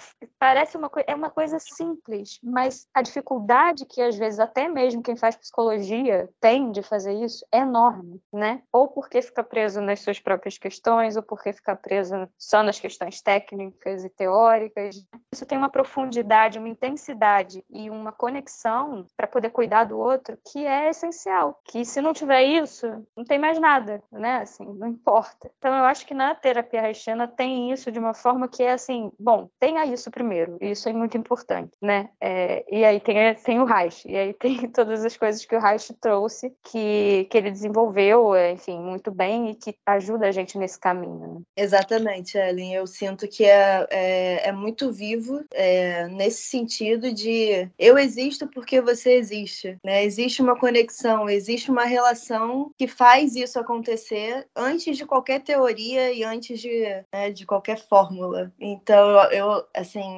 parece uma, é uma coisa simples, mas a dificuldade que às vezes até mesmo quem faz psicologia tem de fazer isso é enorme, né? Ou porque fica preso nas suas próprias questões, ou porque fica preso só nas questões técnicas e teóricas. Isso tem uma profundidade, uma intensidade e uma conexão para poder cuidar do outro que é essencial. Que se não tiver isso, não tem mais nada, né? Assim, não importa. Então eu acho que na terapia haitiana tem isso de uma forma que é assim, bom, tenha isso primeiro, isso é muito importante, né? É, e aí tem, tem o Reich, e aí tem todas as coisas que o Reich trouxe, que, que ele desenvolveu, é, enfim, muito bem e que ajuda a gente nesse caminho. Né? Exatamente, Ellen. Eu sinto que é, é, é muito vivo é, nesse sentido de eu existo porque você existe, né? Existe uma conexão, existe uma relação que faz isso acontecer antes de qualquer teoria e antes de, né, de qualquer fórmula. Então, eu, eu,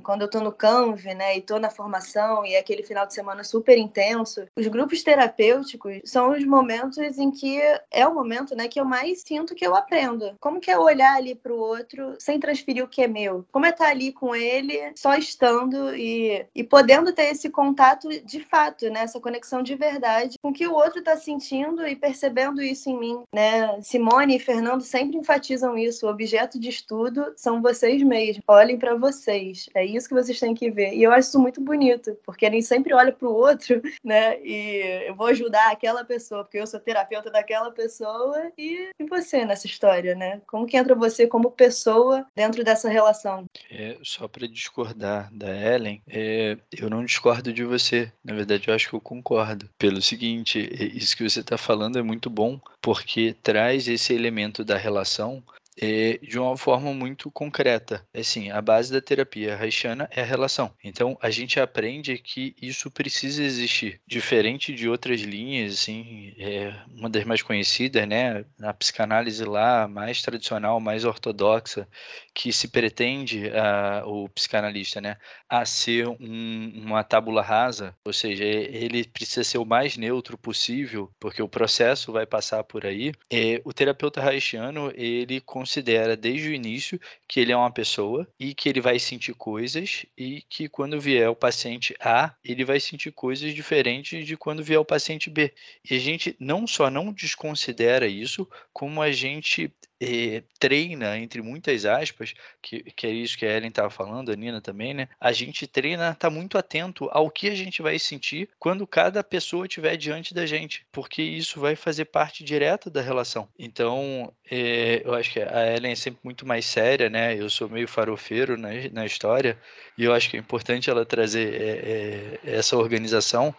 quando eu tô no Canv, né, e tô na formação e é aquele final de semana super intenso, os grupos terapêuticos são os momentos em que é o momento, né, que eu mais sinto que eu aprendo. Como que é olhar ali pro outro sem transferir o que é meu? Como é estar ali com ele, só estando e, e podendo ter esse contato de fato, né, essa conexão de verdade com o que o outro tá sentindo e percebendo isso em mim, né? Simone e Fernando sempre enfatizam isso, o objeto de estudo são vocês mesmos. Olhem para vocês. É isso que vocês têm que ver. E eu acho isso muito bonito, porque nem sempre olha para o outro, né? E eu vou ajudar aquela pessoa, porque eu sou terapeuta daquela pessoa e, e você nessa história, né? Como que entra você como pessoa dentro dessa relação? É, só para discordar da Ellen, é, eu não discordo de você. Na verdade, eu acho que eu concordo. Pelo seguinte, isso que você está falando é muito bom, porque traz esse elemento da relação é, de uma forma muito concreta. Assim, a base da terapia haitiana é a relação. Então, a gente aprende que isso precisa existir. Diferente de outras linhas, assim, é uma das mais conhecidas, né? Na psicanálise lá, mais tradicional, mais ortodoxa, que se pretende, uh, o psicanalista, né? A ser um, uma tábula rasa, ou seja, ele precisa ser o mais neutro possível, porque o processo vai passar por aí. É, o terapeuta haitiano, ele considera desde o início que ele é uma pessoa e que ele vai sentir coisas e que quando vier o paciente A, ele vai sentir coisas diferentes de quando vier o paciente B. E a gente não só não desconsidera isso, como a gente eh, treina, entre muitas aspas, que, que é isso que a Ellen estava falando, a Nina também, né? A gente treina, tá muito atento ao que a gente vai sentir quando cada pessoa estiver diante da gente, porque isso vai fazer parte direta da relação. Então, eh, eu acho que a Ellen é sempre muito mais séria, né? Eu sou meio farofeiro na, na história, e eu acho que é importante ela trazer eh, essa organização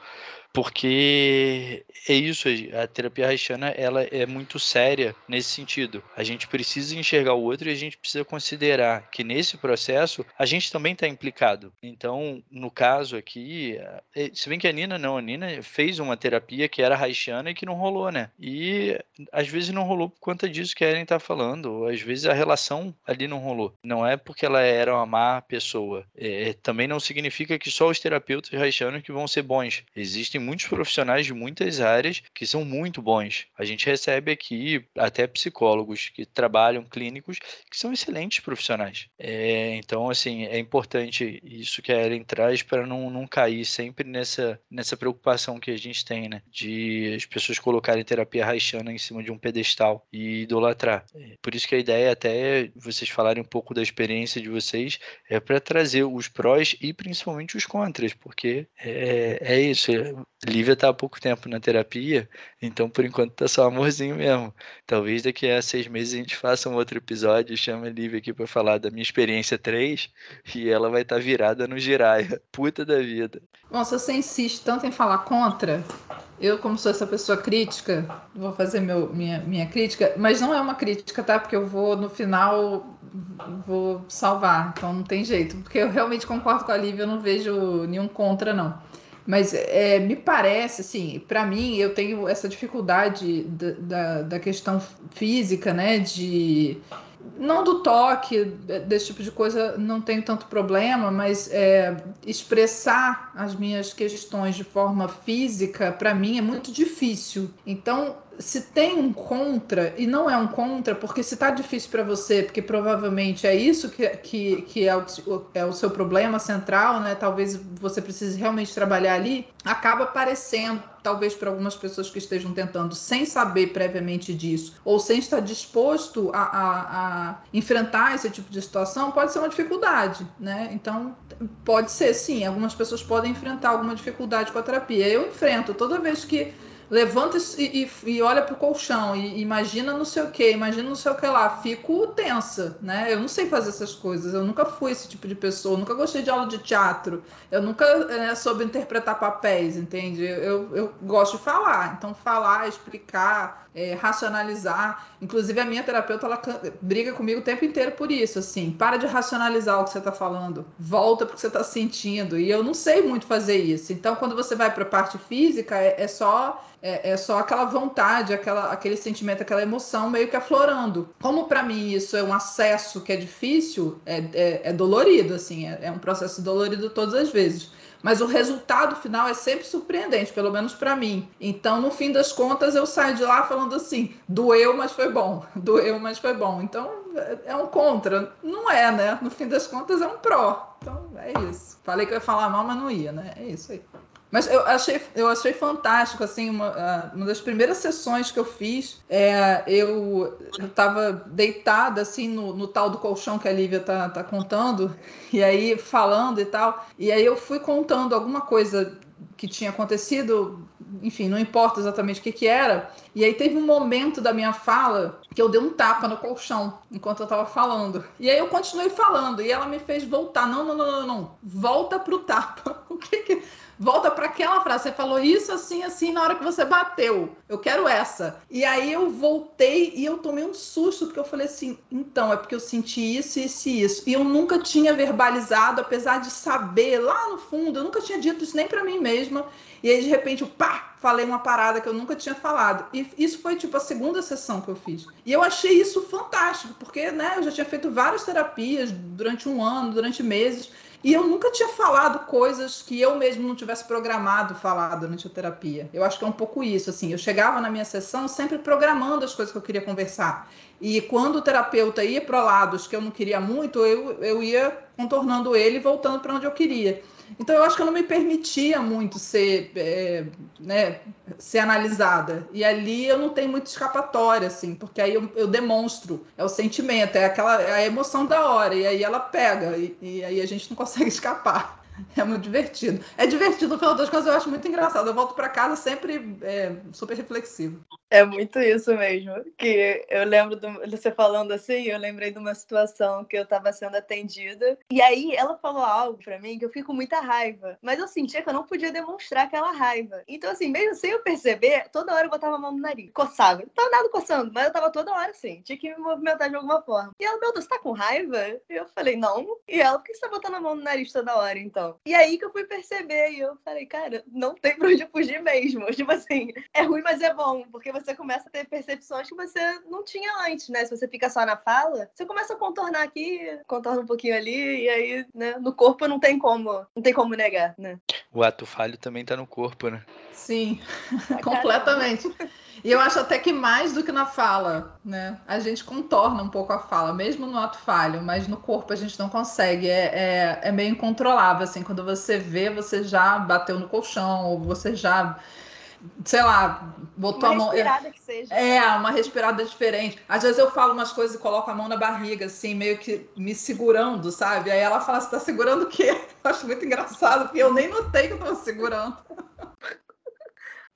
porque é isso, a terapia haitiana ela é muito séria nesse sentido. A gente precisa enxergar o outro e a gente precisa considerar que nesse processo a gente também está implicado. Então, no caso aqui, é, se bem que a Nina não, a Nina fez uma terapia que era haitiana e que não rolou, né? E às vezes não rolou por conta disso que a Ellen está falando, ou às vezes a relação ali não rolou. Não é porque ela era uma má pessoa. É, também não significa que só os terapeutas haitianos que vão ser bons. Existem muitos profissionais de muitas áreas que são muito bons. A gente recebe aqui até psicólogos que trabalham clínicos que são excelentes profissionais. É, então, assim, é importante isso que a Ellen traz para não, não cair sempre nessa, nessa preocupação que a gente tem, né? De as pessoas colocarem terapia haitiana em cima de um pedestal e idolatrar. É, por isso que a ideia é até vocês falarem um pouco da experiência de vocês é para trazer os prós e principalmente os contras, porque é, é isso. Lívia está há pouco tempo na terapia, então por enquanto tá só amorzinho mesmo. Talvez daqui a seis meses a gente faça um outro episódio, chama a Lívia aqui para falar da minha experiência 3 e ela vai estar tá virada no giraia. Puta da vida. Bom, se você insiste tanto em falar contra, eu, como sou essa pessoa crítica, vou fazer meu, minha, minha crítica, mas não é uma crítica, tá? Porque eu vou, no final, vou salvar, então não tem jeito. Porque eu realmente concordo com a Lívia, eu não vejo nenhum contra, não. Mas é, me parece, assim, para mim, eu tenho essa dificuldade da, da, da, questão física, né? De. Não do toque, desse tipo de coisa, não tenho tanto problema, mas é, expressar as minhas questões de forma física, para mim, é muito difícil. Então, se tem um contra, e não é um contra, porque se está difícil para você, porque provavelmente é isso que, que, que é, o, é o seu problema central, né? Talvez você precise realmente trabalhar ali, acaba aparecendo, talvez para algumas pessoas que estejam tentando sem saber previamente disso, ou sem estar disposto a, a, a enfrentar esse tipo de situação, pode ser uma dificuldade, né? Então, pode ser sim, algumas pessoas podem enfrentar alguma dificuldade com a terapia. Eu enfrento toda vez que levanta e, e, e olha pro colchão e imagina não sei o que, imagina não sei o que lá, fico tensa, né? Eu não sei fazer essas coisas, eu nunca fui esse tipo de pessoa, eu nunca gostei de aula de teatro, eu nunca é, soube interpretar papéis, entende? Eu, eu gosto de falar, então falar, explicar, é, racionalizar. Inclusive, a minha terapeuta ela briga comigo o tempo inteiro por isso. Assim, para de racionalizar o que você está falando, volta para o que você está sentindo. E eu não sei muito fazer isso. Então, quando você vai para a parte física, é, é só é, é, só aquela vontade, aquela, aquele sentimento, aquela emoção meio que aflorando. Como para mim isso é um acesso que é difícil, é, é, é dolorido, assim, é, é, um processo dolorido todas as vezes mas o resultado final é sempre surpreendente, pelo menos para mim. Então, no fim das contas, eu saio de lá falando assim: doeu, mas foi bom, doeu, mas foi bom. Então, é um contra. Não é, né? No fim das contas, é um pró. Então, é isso. Falei que eu ia falar mal, mas não ia, né? É isso aí. Mas eu achei, eu achei fantástico, assim, uma, uma das primeiras sessões que eu fiz, é, eu estava deitada, assim, no, no, tal do colchão que a Lívia tá, tá contando, e aí falando e tal, e aí eu fui contando alguma coisa que tinha acontecido, enfim, não importa exatamente o que, que era. E aí teve um momento da minha fala que eu dei um tapa no colchão enquanto eu estava falando. E aí eu continuei falando e ela me fez voltar. Não, não, não, não, não. Volta pro tapa. O que que volta para aquela frase. Você falou isso assim, assim, na hora que você bateu. Eu quero essa. E aí eu voltei e eu tomei um susto, porque eu falei assim: então, é porque eu senti isso, isso e isso. E eu nunca tinha verbalizado, apesar de saber lá no fundo, eu nunca tinha dito isso nem para mim mesma. E aí, de repente, eu pá, falei uma parada que eu nunca tinha falado. E isso foi tipo a segunda sessão que eu fiz. E eu achei isso fantástico, porque né, eu já tinha feito várias terapias durante um ano, durante meses. E eu nunca tinha falado coisas que eu mesmo não tivesse programado falar durante a terapia. Eu acho que é um pouco isso, assim. Eu chegava na minha sessão sempre programando as coisas que eu queria conversar. E quando o terapeuta ia para lados que eu não queria muito, eu, eu ia contornando ele e voltando para onde eu queria. Então eu acho que eu não me permitia muito ser, é, né, ser analisada. E ali eu não tenho muita escapatória, assim, porque aí eu, eu demonstro, é o sentimento, é aquela é a emoção da hora, e aí ela pega, e, e aí a gente não consegue escapar. É muito divertido. É divertido, no final das contas, eu acho muito engraçado. Eu volto para casa sempre é, super reflexivo. É muito isso mesmo. Que eu lembro de você falando assim, eu lembrei de uma situação que eu estava sendo atendida. E aí ela falou algo para mim que eu fico com muita raiva. Mas eu sentia que eu não podia demonstrar aquela raiva. Então, assim, mesmo sem eu perceber, toda hora eu botava a mão no nariz. Coçava. Não tava nada coçando, mas eu tava toda hora assim. Tinha que me movimentar de alguma forma. E ela, meu Deus, você tá com raiva? E eu falei, não. E ela, por que você tá botando a mão no nariz toda hora, então? E aí que eu fui perceber. E eu falei, cara, não tem pra onde fugir mesmo. Tipo assim, é ruim, mas é bom. Porque você começa a ter percepções que você não tinha antes, né? Se você fica só na fala, você começa a contornar aqui, contorna um pouquinho ali, e aí, né, no corpo não tem como, não tem como negar, né? O ato falho também tá no corpo, né? Sim, completamente. E eu acho até que mais do que na fala, né? A gente contorna um pouco a fala, mesmo no ato falho, mas no corpo a gente não consegue. É, é, é meio incontrolável, assim. Quando você vê, você já bateu no colchão, ou você já sei lá, botou uma a mão. respirada que seja. É, uma respirada diferente. Às vezes eu falo umas coisas e coloco a mão na barriga, assim, meio que me segurando, sabe? Aí ela fala: Você tá segurando o quê? Eu acho muito engraçado, porque eu nem notei que eu tava segurando.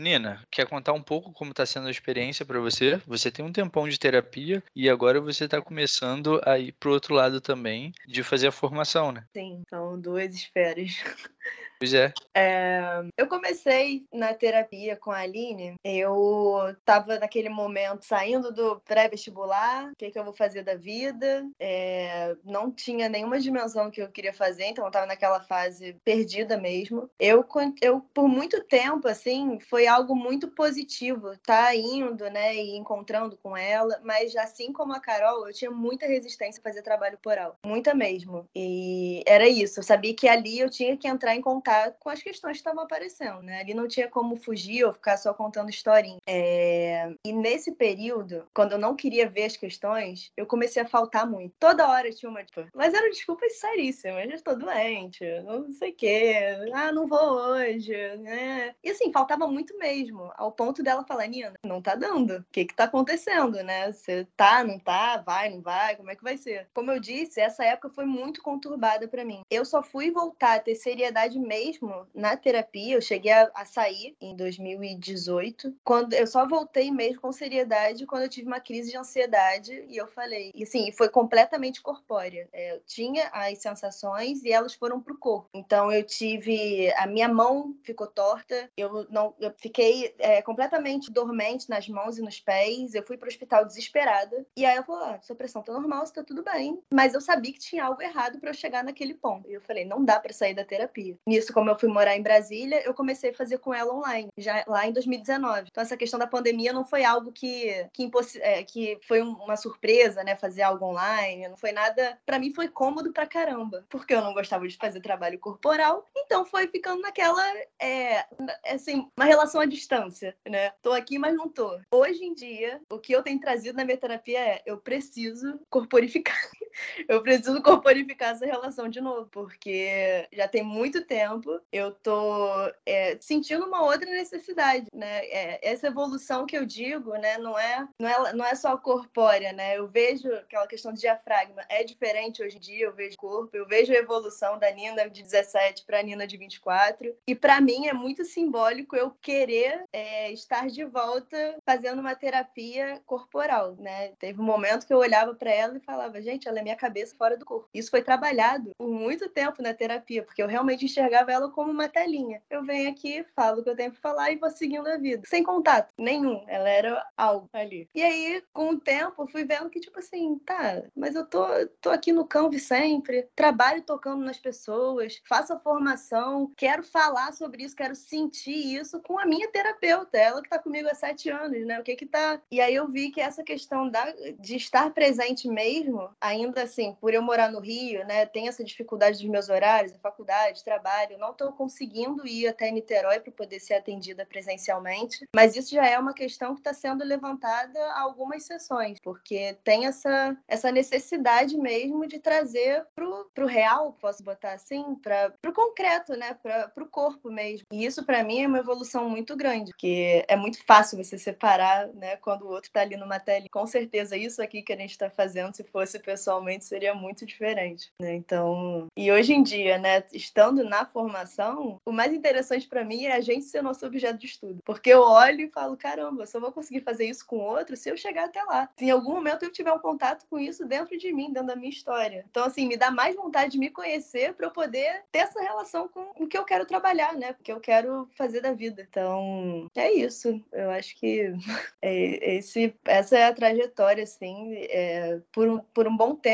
Nina, quer contar um pouco como está sendo a experiência para você? Você tem um tempão de terapia e agora você está começando a ir para o outro lado também de fazer a formação, né? Sim, são duas esferas. É. é. Eu comecei na terapia com a Aline. Eu estava naquele momento saindo do pré-vestibular, o que, que, eu vou fazer da vida. É, não tinha nenhuma dimensão que eu queria fazer, então eu estava naquela fase perdida mesmo. Eu, eu, por muito tempo, assim, foi algo muito positivo, tá indo, né, e encontrando com ela, mas assim como a Carol, eu tinha muita resistência a fazer trabalho coral, muita mesmo. E era isso, eu sabia que ali eu tinha que entrar em contato com as questões que estavam aparecendo, né? Ali não tinha como fugir ou ficar só contando historinha. É... E nesse período, quando eu não queria ver as questões, eu comecei a faltar muito. Toda hora tinha uma, tipo, mas eram desculpas seríssimas. Eu estou doente, não sei o quê. Ah, não vou hoje, né? E assim, faltava muito mesmo, ao ponto dela falar, Nina, não tá dando. O que que tá acontecendo, né? Você tá, não tá, vai, não vai, como é que vai ser? Como eu disse, essa época foi muito conturbada para mim. Eu só fui voltar a ter seriedade mesmo mesmo na terapia, eu cheguei a, a, sair em 2018, quando eu só voltei mesmo com seriedade quando eu tive uma crise de ansiedade e eu falei, e assim, foi completamente corpórea. É, eu tinha as sensações e elas foram pro corpo. Então eu tive, a minha mão ficou torta, eu não, eu fiquei é, completamente dormente nas mãos e nos pés, eu fui pro hospital desesperada e aí eu falei, ah, sua pressão tá normal, está tudo bem, mas eu sabia que tinha algo errado para eu chegar naquele ponto. E eu falei, não dá para sair da terapia. Nisso como eu fui morar em Brasília, eu comecei a fazer com ela online, já lá em 2019. Então, essa questão da pandemia não foi algo que, que, é, que foi uma surpresa, né? Fazer algo online, não foi nada. Para mim, foi cômodo pra caramba, porque eu não gostava de fazer trabalho corporal, então foi ficando naquela, é, assim, uma relação à distância, né? Tô aqui, mas não tô. Hoje em dia, o que eu tenho trazido na minha terapia é: eu preciso corporificar. eu preciso corporificar essa relação de novo, porque já tem muito tempo eu tô é, sentindo uma outra necessidade, né? É, essa evolução que eu digo, né, não é, não é, não é só corpórea, né? Eu vejo aquela questão de diafragma, é diferente hoje em dia, eu vejo corpo, eu vejo a evolução da Nina de 17 para a Nina de 24, e para mim é muito simbólico eu querer é, estar de volta fazendo uma terapia corporal, né? Teve um momento que eu olhava para ela e falava, gente, ela é minha cabeça fora do corpo. Isso foi trabalhado por muito tempo na terapia, porque eu realmente enxergava ela como uma telinha. Eu venho aqui, falo o que eu tenho pra falar e vou seguindo a vida. Sem contato nenhum. Ela era algo ali. E aí, com o tempo, fui vendo que, tipo assim, tá, mas eu tô, tô aqui no Canve sempre, trabalho tocando nas pessoas, faço a formação, quero falar sobre isso, quero sentir isso com a minha terapeuta, ela que tá comigo há sete anos, né? O que que tá. E aí eu vi que essa questão da, de estar presente mesmo, ainda assim, por eu morar no Rio, né, tem essa dificuldade dos meus horários, faculdade, trabalho, não estou conseguindo ir até Niterói para poder ser atendida presencialmente, mas isso já é uma questão que está sendo levantada a algumas sessões, porque tem essa, essa necessidade mesmo de trazer para o real, posso botar assim, para o concreto, né? para o corpo mesmo. E isso, para mim, é uma evolução muito grande, porque é muito fácil você separar né, quando o outro está ali numa tela. Com certeza, isso aqui que a gente está fazendo, se fosse pessoalmente, seria muito diferente, né? Então, e hoje em dia, né, estando na formação, o mais interessante para mim é a gente ser nosso objeto de estudo, porque eu olho e falo, caramba, só vou conseguir fazer isso com outro se eu chegar até lá. Se em algum momento eu tiver um contato com isso dentro de mim, dentro da minha história. Então, assim, me dá mais vontade de me conhecer para eu poder ter essa relação com o que eu quero trabalhar, né? Porque eu quero fazer da vida. Então, é isso. Eu acho que é, esse, essa é a trajetória, assim. É, por, um, por um bom tempo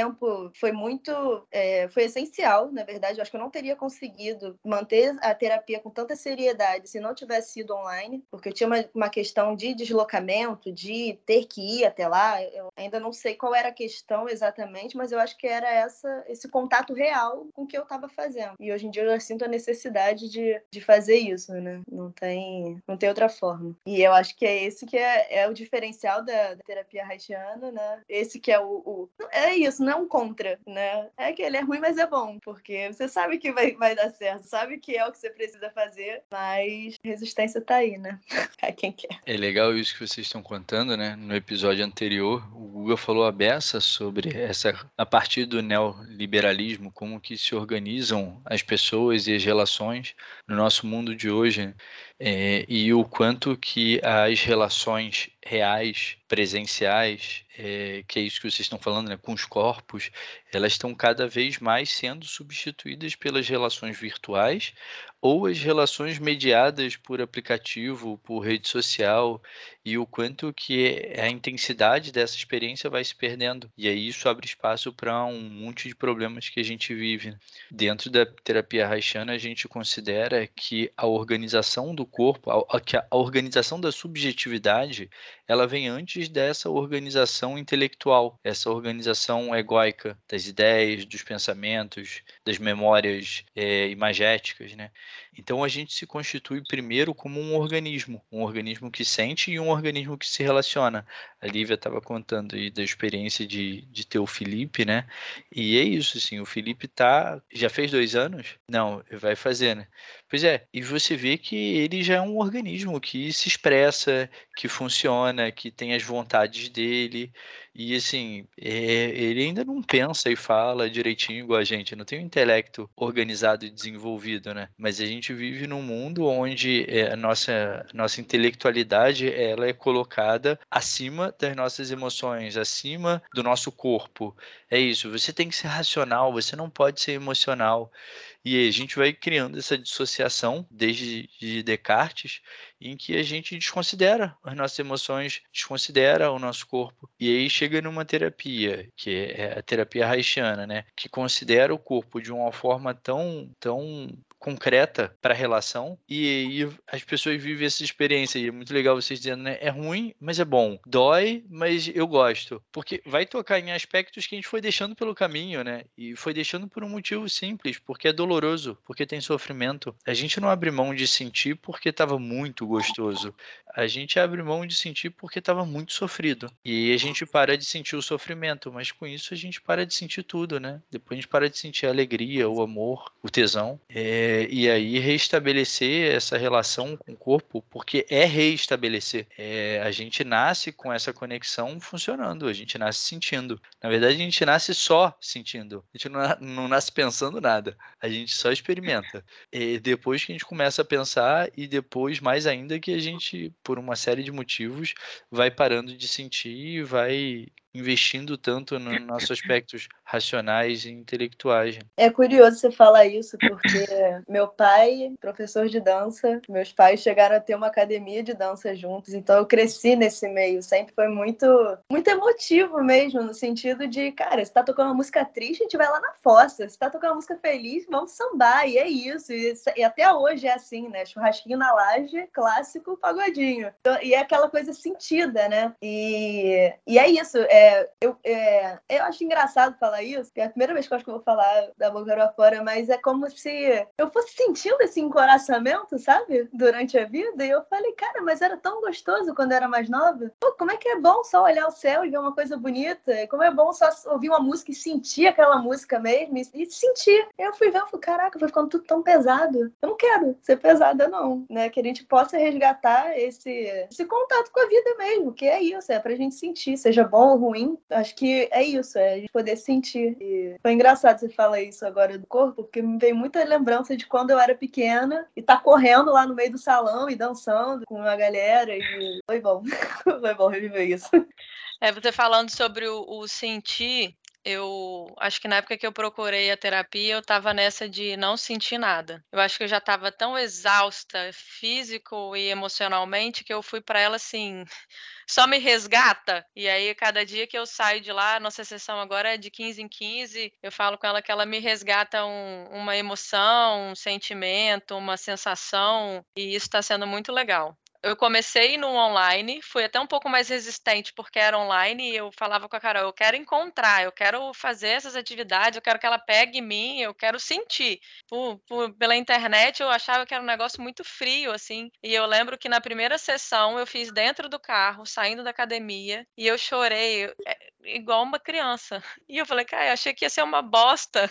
foi muito. É, foi essencial, na verdade. Eu acho que eu não teria conseguido manter a terapia com tanta seriedade se não tivesse sido online, porque eu tinha uma, uma questão de deslocamento, de ter que ir até lá. Eu ainda não sei qual era a questão exatamente, mas eu acho que era essa, esse contato real com o que eu estava fazendo. E hoje em dia eu já sinto a necessidade de, de fazer isso, né? Não tem, não tem outra forma. E eu acho que é esse que é, é o diferencial da, da terapia haitiana, né? Esse que é o, o, É isso, não é um contra, né? É que ele é ruim, mas é bom, porque você sabe que vai, vai dar certo, sabe que é o que você precisa fazer, mas resistência tá aí, né? pra quem quer. É legal isso que vocês estão contando, né? No episódio anterior, o Guga falou a beça sobre essa, a partir do neoliberalismo, como que se organizam as pessoas e as relações no nosso mundo de hoje é, e o quanto que as relações reais, presenciais, é, que é isso que vocês estão falando, né, com os corpos, elas estão cada vez mais sendo substituídas pelas relações virtuais ou as relações mediadas por aplicativo, por rede social, e o quanto que a intensidade dessa experiência vai se perdendo. E aí isso abre espaço para um monte de problemas que a gente vive. Dentro da terapia haitiana, a gente considera que a organização do corpo, a, a organização da subjetividade, ela vem antes dessa organização intelectual, essa organização egóica das ideias, dos pensamentos, das memórias é, imagéticas, né? Então a gente se constitui primeiro como um organismo, um organismo que sente e um organismo que se relaciona. A Lívia estava contando aí da experiência de, de ter o Felipe, né? E é isso, assim, o Felipe tá. Já fez dois anos? Não, vai fazer, né? Pois é, e você vê que ele já é um organismo que se expressa, que funciona, que tem as vontades dele. E assim, é, ele ainda não pensa e fala direitinho igual a gente, não tem um intelecto organizado e desenvolvido, né? Mas a gente vive num mundo onde é, a nossa, nossa intelectualidade ela é colocada acima das nossas emoções, acima do nosso corpo. É isso, você tem que ser racional, você não pode ser emocional. E a gente vai criando essa dissociação desde de Descartes, em que a gente desconsidera as nossas emoções, desconsidera o nosso corpo. E aí chega numa terapia, que é a terapia haitiana, né? Que considera o corpo de uma forma tão, tão concreta para a relação e, e, as pessoas vivem essa experiência e é muito legal vocês dizendo, né? É ruim, mas é bom. Dói, mas eu gosto. Porque vai tocar em aspectos que a gente foi deixando pelo caminho, né? E foi deixando por um motivo simples, porque é doloroso, porque tem sofrimento. A gente não abre mão de sentir porque estava muito gostoso. A gente abre mão de sentir porque estava muito sofrido. E a gente para de sentir o sofrimento, mas com isso a gente para de sentir tudo, né? Depois a gente para de sentir a alegria, o amor, o tesão. É, é, e aí reestabelecer essa relação com o corpo, porque é reestabelecer. É, a gente nasce com essa conexão funcionando, a gente nasce sentindo. Na verdade, a gente nasce só sentindo. A gente não, não nasce pensando nada. A gente só experimenta. E depois que a gente começa a pensar, e depois, mais ainda, que a gente, por uma série de motivos, vai parando de sentir e vai investindo tanto nos nossos aspectos racionais e intelectuais. É curioso você falar isso, porque meu pai, professor de dança, meus pais chegaram a ter uma academia de dança juntos, então eu cresci nesse meio, sempre foi muito, muito emotivo mesmo, no sentido de, cara, você tá tocando uma música triste, a gente vai lá na fossa, você tá tocando uma música feliz, vamos sambar, e é isso, e, e até hoje é assim, né, churrasquinho na laje, clássico, pagodinho, então, e é aquela coisa sentida, né, e, e é isso, é é, eu, é, eu acho engraçado falar isso, que é a primeira vez que eu acho que eu vou falar da boca fora, mas é como se eu fosse sentindo esse encoraçamento, sabe? Durante a vida. E eu falei, cara, mas era tão gostoso quando eu era mais nova. Pô, como é que é bom só olhar o céu e ver uma coisa bonita? Como é bom só ouvir uma música e sentir aquela música mesmo e, e sentir. Eu fui ver, eu falei, caraca, foi ficando tudo tão pesado. Eu não quero ser pesada, não, né? Que a gente possa resgatar esse, esse contato com a vida mesmo, que é isso, é pra gente sentir seja bom ou ruim, acho que é isso, é a gente poder sentir. E foi engraçado você falar isso agora do corpo, porque me veio muita lembrança de quando eu era pequena e tá correndo lá no meio do salão e dançando com a galera. E foi bom. foi bom reviver isso. É, você falando sobre o, o sentir, eu acho que na época que eu procurei a terapia, eu estava nessa de não sentir nada. Eu acho que eu já estava tão exausta, físico e emocionalmente, que eu fui para ela assim, só me resgata. E aí, cada dia que eu saio de lá, nossa sessão agora é de 15 em 15, eu falo com ela que ela me resgata um, uma emoção, um sentimento, uma sensação, e isso está sendo muito legal eu comecei no online, fui até um pouco mais resistente porque era online e eu falava com a Carol, eu quero encontrar, eu quero fazer essas atividades, eu quero que ela pegue em mim, eu quero sentir. Por, por, pela internet eu achava que era um negócio muito frio, assim, e eu lembro que na primeira sessão eu fiz dentro do carro, saindo da academia, e eu chorei é, igual uma criança. E eu falei, cara, eu achei que ia ser uma bosta.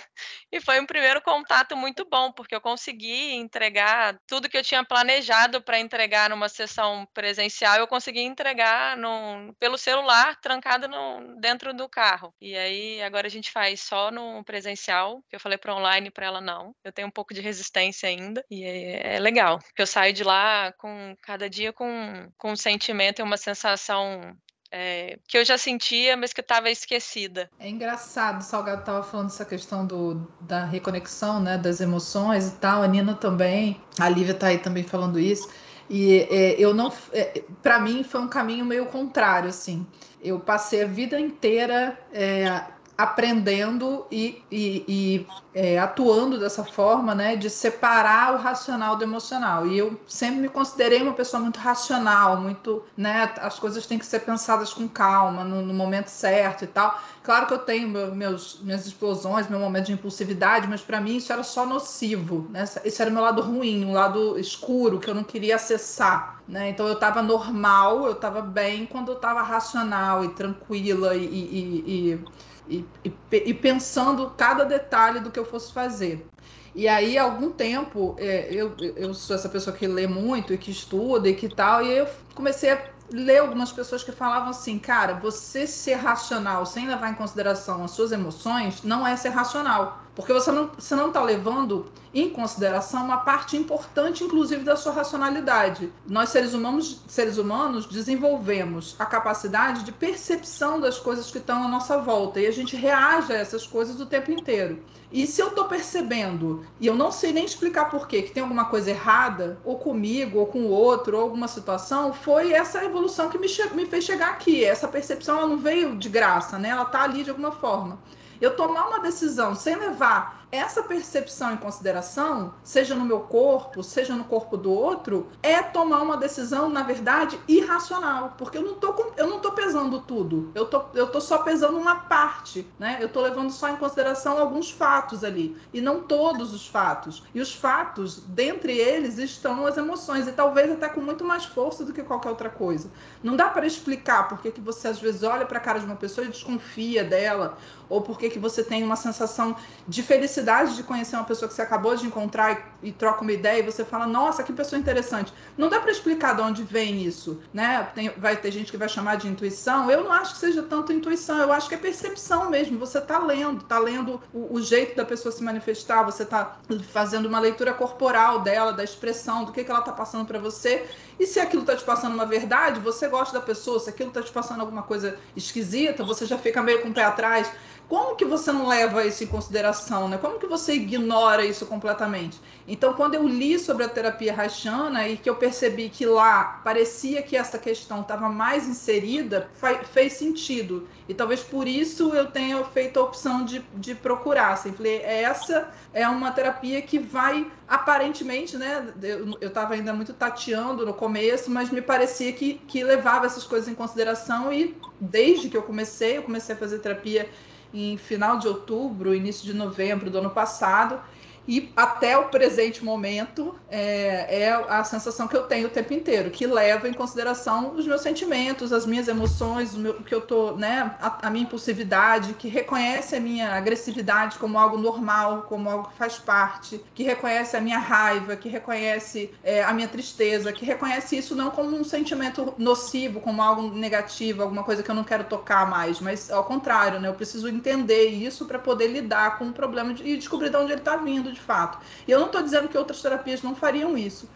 E foi um primeiro contato muito bom, porque eu consegui entregar tudo que eu tinha planejado para entregar numa sessão presencial, eu consegui entregar no, pelo celular, trancado no, dentro do carro. E aí agora a gente faz só no presencial, que eu falei para online para ela não. Eu tenho um pouco de resistência ainda e é, é legal, eu saio de lá com cada dia com, com um sentimento e uma sensação é, que eu já sentia, mas que estava esquecida. É engraçado, o Salgado estava falando dessa questão do, da reconexão, né, das emoções e tal, a Nina também, a Lívia está aí também falando isso. E é, eu não, é, para mim foi um caminho meio contrário, assim. Eu passei a vida inteira é, aprendendo e, e, e é, atuando dessa forma, né, de separar o racional do emocional. E eu sempre me considerei uma pessoa muito racional, muito, né, as coisas têm que ser pensadas com calma, no, no momento certo e tal. Claro que eu tenho meu, meus, minhas explosões, meu momento de impulsividade, mas para mim isso era só nocivo, né? Isso era meu lado ruim, um lado escuro que eu não queria acessar, né? Então eu estava normal, eu estava bem quando eu estava racional e tranquila e, e, e e, e, pensando cada detalhe do que eu fosse fazer. E aí, algum tempo, é, eu, eu sou essa pessoa que lê muito e que estuda e que tal, e eu comecei a ler algumas pessoas que falavam assim, cara, você ser racional sem levar em consideração as suas emoções não é ser racional. Porque você não está não tá levando em consideração uma parte importante, inclusive, da sua racionalidade. Nós, seres humanos, seres humanos, desenvolvemos a capacidade de percepção das coisas que estão à nossa volta. E a gente reage a essas coisas o tempo inteiro. E se eu estou percebendo, e eu não sei nem explicar por quê, que tem alguma coisa errada, ou comigo, ou com o outro, ou alguma situação, foi essa evolução que me, me fez chegar aqui. Essa percepção ela não veio de graça, né? Ela está ali de alguma forma. Eu tomar uma decisão sem levar essa percepção em consideração, seja no meu corpo, seja no corpo do outro, é tomar uma decisão, na verdade, irracional, porque eu não tô, eu não tô pesando tudo, eu tô, eu tô só pesando uma parte, né? Eu tô levando só em consideração alguns fatos ali, e não todos os fatos. E os fatos, dentre eles, estão as emoções, e talvez até com muito mais força do que qualquer outra coisa. Não dá para explicar por que, que você às vezes olha para a cara de uma pessoa e desconfia dela, ou por que, você tem uma sensação de felicidade felicidade de conhecer uma pessoa que você acabou de encontrar e, e troca uma ideia e você fala, nossa, que pessoa interessante. Não dá para explicar de onde vem isso, né? Tem, vai ter gente que vai chamar de intuição. Eu não acho que seja tanto intuição, eu acho que é percepção mesmo. Você está lendo, está lendo o, o, jeito da pessoa se manifestar, você está fazendo uma leitura corporal dela, da expressão, do que, que ela está passando para você. E se aquilo está te passando uma verdade, você gosta da pessoa, se aquilo está te passando alguma coisa esquisita, você já fica meio com o pé atrás. Como que você não leva isso em consideração, né? Como que você ignora isso completamente? Então, quando eu li sobre a terapia Raishana e que eu percebi que lá parecia que essa questão estava mais inserida, fez sentido. E talvez por isso eu tenha feito a opção de, de procurar. Assim, falei, essa é uma terapia que vai, aparentemente, né? Eu estava ainda muito tateando no começo, mas me parecia que, que levava essas coisas em consideração. E desde que eu comecei, eu comecei a fazer terapia em final de outubro, início de novembro do ano passado. E até o presente momento é, é, a sensação que eu tenho o tempo inteiro, que leva em consideração os meus sentimentos, as minhas emoções, o, meu, que eu tô, né, a, a, minha impulsividade, que reconhece a minha agressividade como algo normal, como algo que faz parte, que reconhece a minha raiva, que reconhece é, a minha tristeza, que reconhece isso não como um sentimento nocivo, como algo negativo, alguma coisa que eu não quero tocar mais, mas ao contrário, né, eu preciso entender isso para poder lidar com o problema de, e descobrir de onde ele está vindo de fato. E eu não estou dizendo que outras terapias não fariam isso.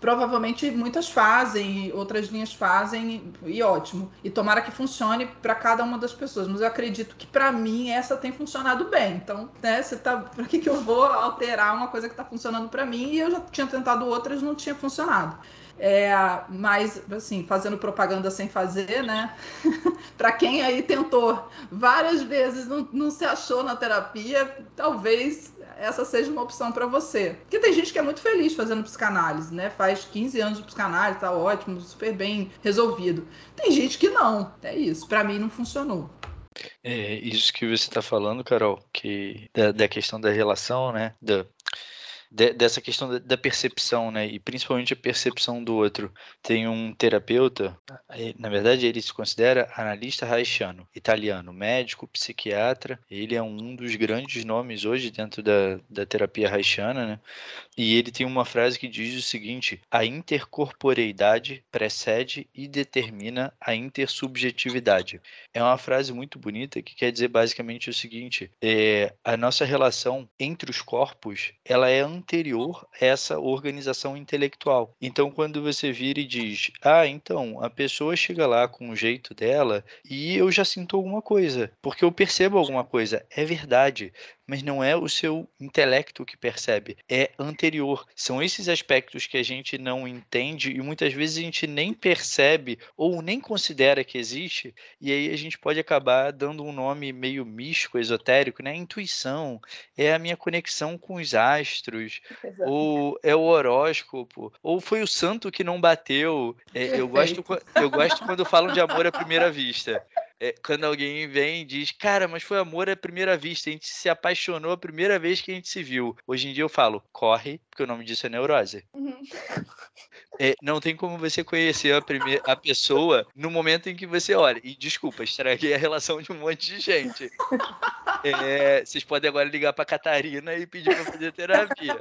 Provavelmente muitas fazem, outras linhas fazem, e ótimo. E tomara que funcione para cada uma das pessoas. Mas eu acredito que para mim essa tem funcionado bem. Então, né, você tá, para que, que eu vou alterar uma coisa que está funcionando para mim e eu já tinha tentado outras não tinha funcionado. É, mas, assim, fazendo propaganda sem fazer, né? para quem aí tentou várias vezes, não, não se achou na terapia, talvez essa seja uma opção para você. Porque tem gente que é muito feliz fazendo psicanálise, né? Faz 15 anos de psicanálise, tá ótimo, super bem resolvido. Tem gente que não. É isso. Para mim não funcionou. É, isso que você está falando, Carol, que da, da, questão da relação, né? Da, de, dessa questão da, da, percepção, né? E principalmente a percepção do outro. Tem um terapeuta, na verdade ele se considera analista haitiano, italiano, médico, psiquiatra. Ele é um dos grandes nomes hoje dentro da, da terapia haitiana, né? E ele tem uma frase que diz o seguinte: a intercorporeidade precede e determina a intersubjetividade. É uma frase muito bonita que quer dizer basicamente o seguinte: é, a nossa relação entre os corpos ela é anterior a essa organização intelectual. Então, quando você vira e diz, ah, então, a pessoa chega lá com o jeito dela e eu já sinto alguma coisa, porque eu percebo alguma coisa, é verdade mas não é o seu intelecto que percebe, é anterior. São esses aspectos que a gente não entende e muitas vezes a gente nem percebe ou nem considera que existe, e aí a gente pode acabar dando um nome meio místico, esotérico, né? Intuição, é a minha conexão com os astros, ou é o horóscopo, ou foi o santo que não bateu. É, eu, gosto, eu gosto quando falam de amor à primeira vista é, quando alguém vem e diz, cara, mas foi amor à primeira vista, a gente se apaixonou a primeira vez que a gente se viu. Hoje em dia eu falo, corre, porque o nome disso é neurose. Uhum. É, não tem como você conhecer a, primeira, a pessoa no momento em que você olha. E desculpa, estraguei a relação de um monte de gente. É, vocês podem agora ligar para Catarina e pedir para fazer terapia.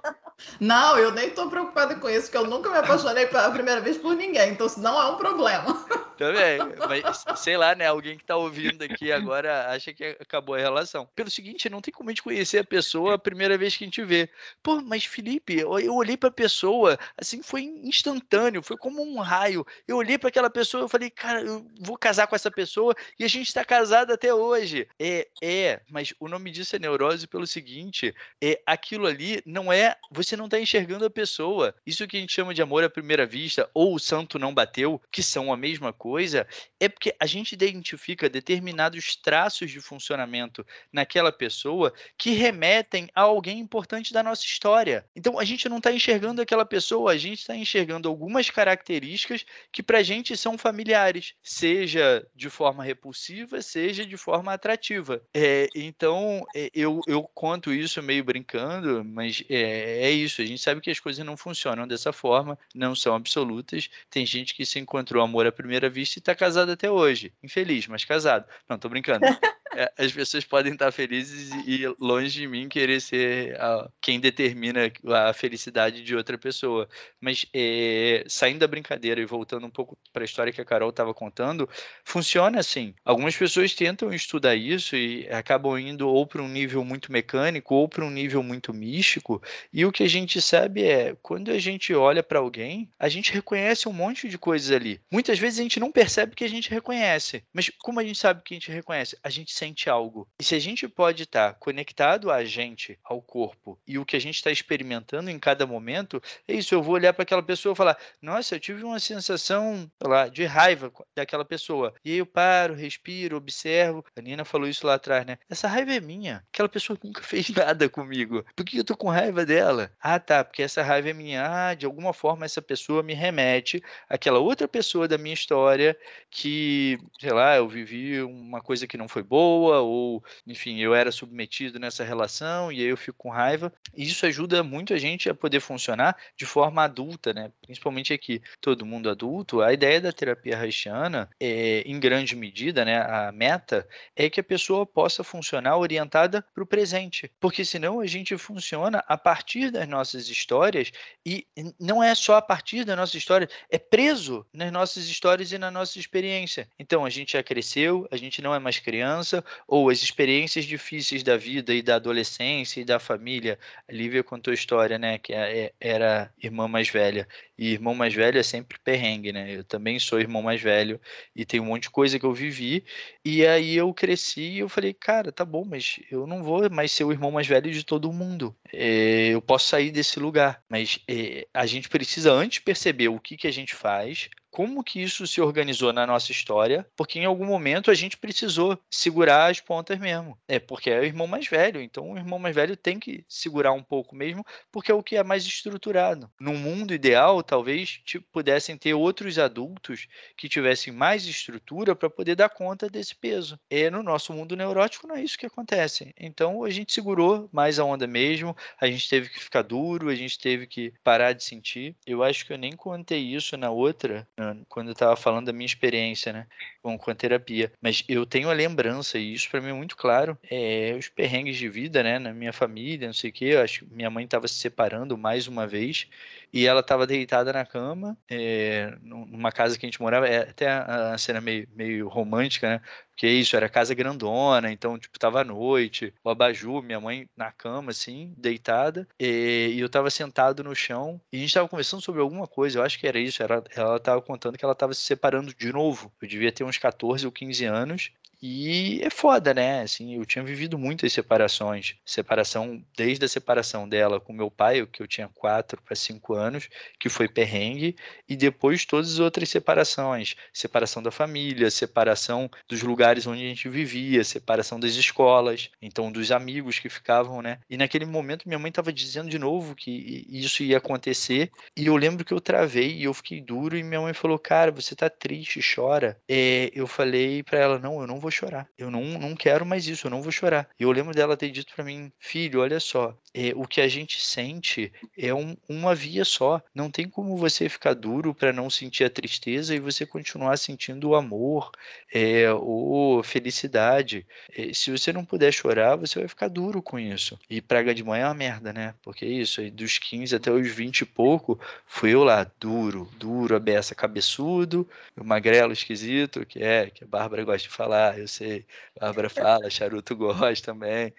Não, eu nem estou preocupada com isso, porque eu nunca me apaixonei pela primeira vez por ninguém, então isso não é um problema. Também, mas sei lá, né? Alguém que está ouvindo aqui agora acha que acabou a relação. Pelo seguinte, não tem como a gente conhecer a pessoa a primeira vez que a gente vê. Pô, mas Felipe, eu olhei para a pessoa, assim, foi instantâneo, foi como um raio. Eu olhei para aquela pessoa, eu falei, cara, eu vou casar com essa pessoa e a gente está casado até hoje. É, é, mas o nome disso é neurose pelo seguinte, é aquilo ali não é, você não está enxergando a pessoa. Isso que a gente chama de amor à primeira vista ou o santo não bateu, que são a mesma coisa, é porque a gente identifica determinados traços de funcionamento naquela pessoa que remetem a alguém importante da nossa história. Então a gente não está enxergando aquela pessoa, a gente está enxergando algumas características que para a gente são familiares, seja de forma repulsiva, seja de forma atrativa. É, então é, eu, eu conto isso meio brincando, mas é, é isso. A gente sabe que as coisas não funcionam dessa forma, não são absolutas. Tem gente que se encontrou amor à primeira vista e está casado até hoje. Infeliz, mas casado. Não, tô brincando. É, as pessoas podem estar felizes e longe de mim querer ser a, quem determina a felicidade de outra pessoa. Mas é, saindo da brincadeira e voltando um pouco para a história que a Carol estava contando, funciona assim. Algumas pessoas tentam estudar isso e acabam indo ou para um nível muito mecânico ou para um nível muito místico. E o que a gente sabe é quando a gente olha para alguém, a gente reconhece um monte de coisas ali. Muitas vezes a gente não percebe que a gente reconhece. Mas como a gente sabe que a gente reconhece? A gente sente algo. E se a gente pode estar tá conectado a gente, ao corpo, e o que a gente está experimentando em cada momento, é isso. Eu vou olhar para aquela pessoa e falar: Nossa, eu tive uma sensação lá, de raiva daquela pessoa. E aí eu paro, respiro, observo. A Nina falou isso lá atrás, né? Essa raiva é minha. Aquela pessoa nunca fez nada comigo. Por que eu tô com raiva dela? Ah, tá, porque essa raiva é minha. Ah, de alguma forma essa pessoa me remete àquela outra pessoa da minha história que, sei lá, eu vivi uma coisa que não foi boa ou, enfim, eu era submetido nessa relação e aí eu fico com raiva. Isso ajuda muito a gente a poder funcionar de forma adulta, né? Principalmente aqui, todo mundo adulto. A ideia da terapia haitiana, é, em grande medida, né, a meta é que a pessoa possa funcionar orientada para o presente, porque senão a gente funciona a partir das nossas histórias e não é só a partir da nossa história, é preso nas nossas histórias e na nossa experiência. Então a gente já cresceu, a gente não é mais criança, ou as experiências difíceis da vida e da adolescência e da família. A Lívia contou a história, né, que é, é, era irmã mais velha. E irmão mais velho é sempre perrengue, né? Eu também sou irmão mais velho e tem um monte de coisa que eu vivi. E aí eu cresci e eu falei, cara, tá bom, mas eu não vou mais ser o irmão mais velho de todo mundo. É, eu posso sair desse lugar, mas é, a gente precisa antes perceber o que, que a gente faz, como que isso se organizou na nossa história, porque em algum momento a gente precisou segurar as pontas mesmo. É porque é o irmão mais velho, então o irmão mais velho tem que segurar um pouco mesmo, porque é o que é mais estruturado. No mundo ideal, talvez tipo, pudessem ter outros adultos que tivessem mais estrutura para poder dar conta desse peso. E no nosso mundo neurótico não é isso que acontece. Então a gente segurou mais a onda mesmo, a gente teve que ficar duro, a gente teve que parar de sentir. Eu acho que eu nem contei isso na outra quando eu estava falando da minha experiência, né, com, com a terapia. Mas eu tenho a lembrança, e isso para mim é muito claro, é, os perrengues de vida, né, na minha família, não sei o quê. Eu acho que minha mãe estava se separando mais uma vez e ela estava deitada na cama, é, numa casa que a gente morava, é até a, a cena meio, meio romântica, né? Porque isso, era casa grandona, então, tipo, tava à noite, o abajur, minha mãe na cama, assim, deitada, e, e eu tava sentado no chão, e a gente tava conversando sobre alguma coisa, eu acho que era isso, era, ela tava contando que ela tava se separando de novo. Eu devia ter uns 14 ou 15 anos, e é foda, né? Assim, eu tinha vivido muitas separações. Separação, desde a separação dela com meu pai, que eu tinha 4 para 5 anos, que foi perrengue, e depois todas as outras separações. Separação da família, separação dos lugares onde a gente vivia, separação das escolas, então dos amigos que ficavam, né? E naquele momento minha mãe estava dizendo de novo que isso ia acontecer, e eu lembro que eu travei e eu fiquei duro, e minha mãe falou: Cara, você tá triste, chora. É, eu falei para ela: Não, eu não vou vou chorar. Eu não, não quero mais isso, eu não vou chorar. E eu lembro dela ter dito para mim, filho, olha só, é, o que a gente sente é um, uma via só. Não tem como você ficar duro para não sentir a tristeza e você continuar sentindo o amor é, ou felicidade. É, se você não puder chorar, você vai ficar duro com isso. E praga de mãe é uma merda, né? Porque é isso, aí dos 15 até os 20 e pouco, fui eu lá, duro, duro, a beça, cabeçudo, o magrelo esquisito, que é, que a Bárbara gosta de falar, eu sei. Bárbara fala, Charuto gosta também.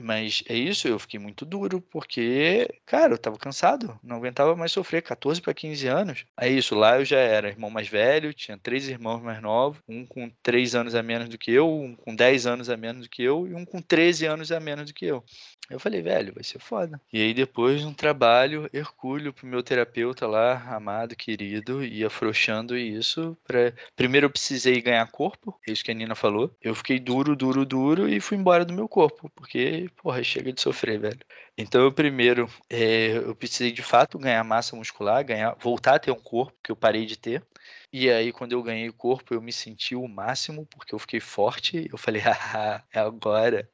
Mas é isso, eu fiquei muito duro, porque, cara, eu tava cansado, não aguentava mais sofrer, 14 para 15 anos. É isso, lá eu já era irmão mais velho, tinha três irmãos mais novos, um com 3 anos a menos do que eu, um com 10 anos a menos do que eu e um com 13 anos a menos do que eu. Eu falei, velho, vai ser foda. E aí depois um trabalho hercúleo pro meu terapeuta lá, amado, querido, e afrouxando isso. Pra... Primeiro eu precisei ganhar corpo, é isso que a Nina falou. Eu fiquei duro, duro, duro e fui embora do meu corpo, porque, porra, chega de sofrer, velho. Então eu primeiro, é, eu precisei de fato ganhar massa muscular, ganhar, voltar a ter um corpo que eu parei de ter. E aí, quando eu ganhei o corpo, eu me senti o máximo, porque eu fiquei forte. Eu falei, ah, é agora.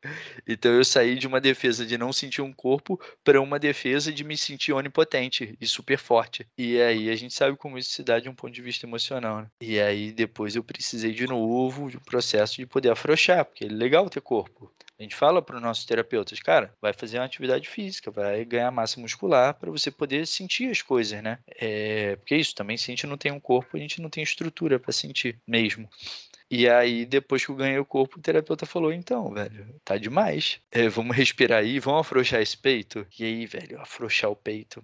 Então, eu saí de uma defesa de não sentir um corpo para uma defesa de me sentir onipotente e super forte. E aí, a gente sabe como isso se dá de um ponto de vista emocional. Né? E aí, depois, eu precisei de novo de um processo de poder afrouxar, porque é legal ter corpo. A gente fala para os nossos terapeutas, cara, vai fazer uma atividade física, vai ganhar massa muscular para você poder sentir as coisas, né? É, porque isso também, se a gente não tem um corpo, a gente não tem estrutura para sentir mesmo. E aí, depois que eu ganhei o corpo, o terapeuta falou: então, velho, tá demais. É, vamos respirar aí, vamos afrouxar esse peito. E aí, velho, afrouxar o peito.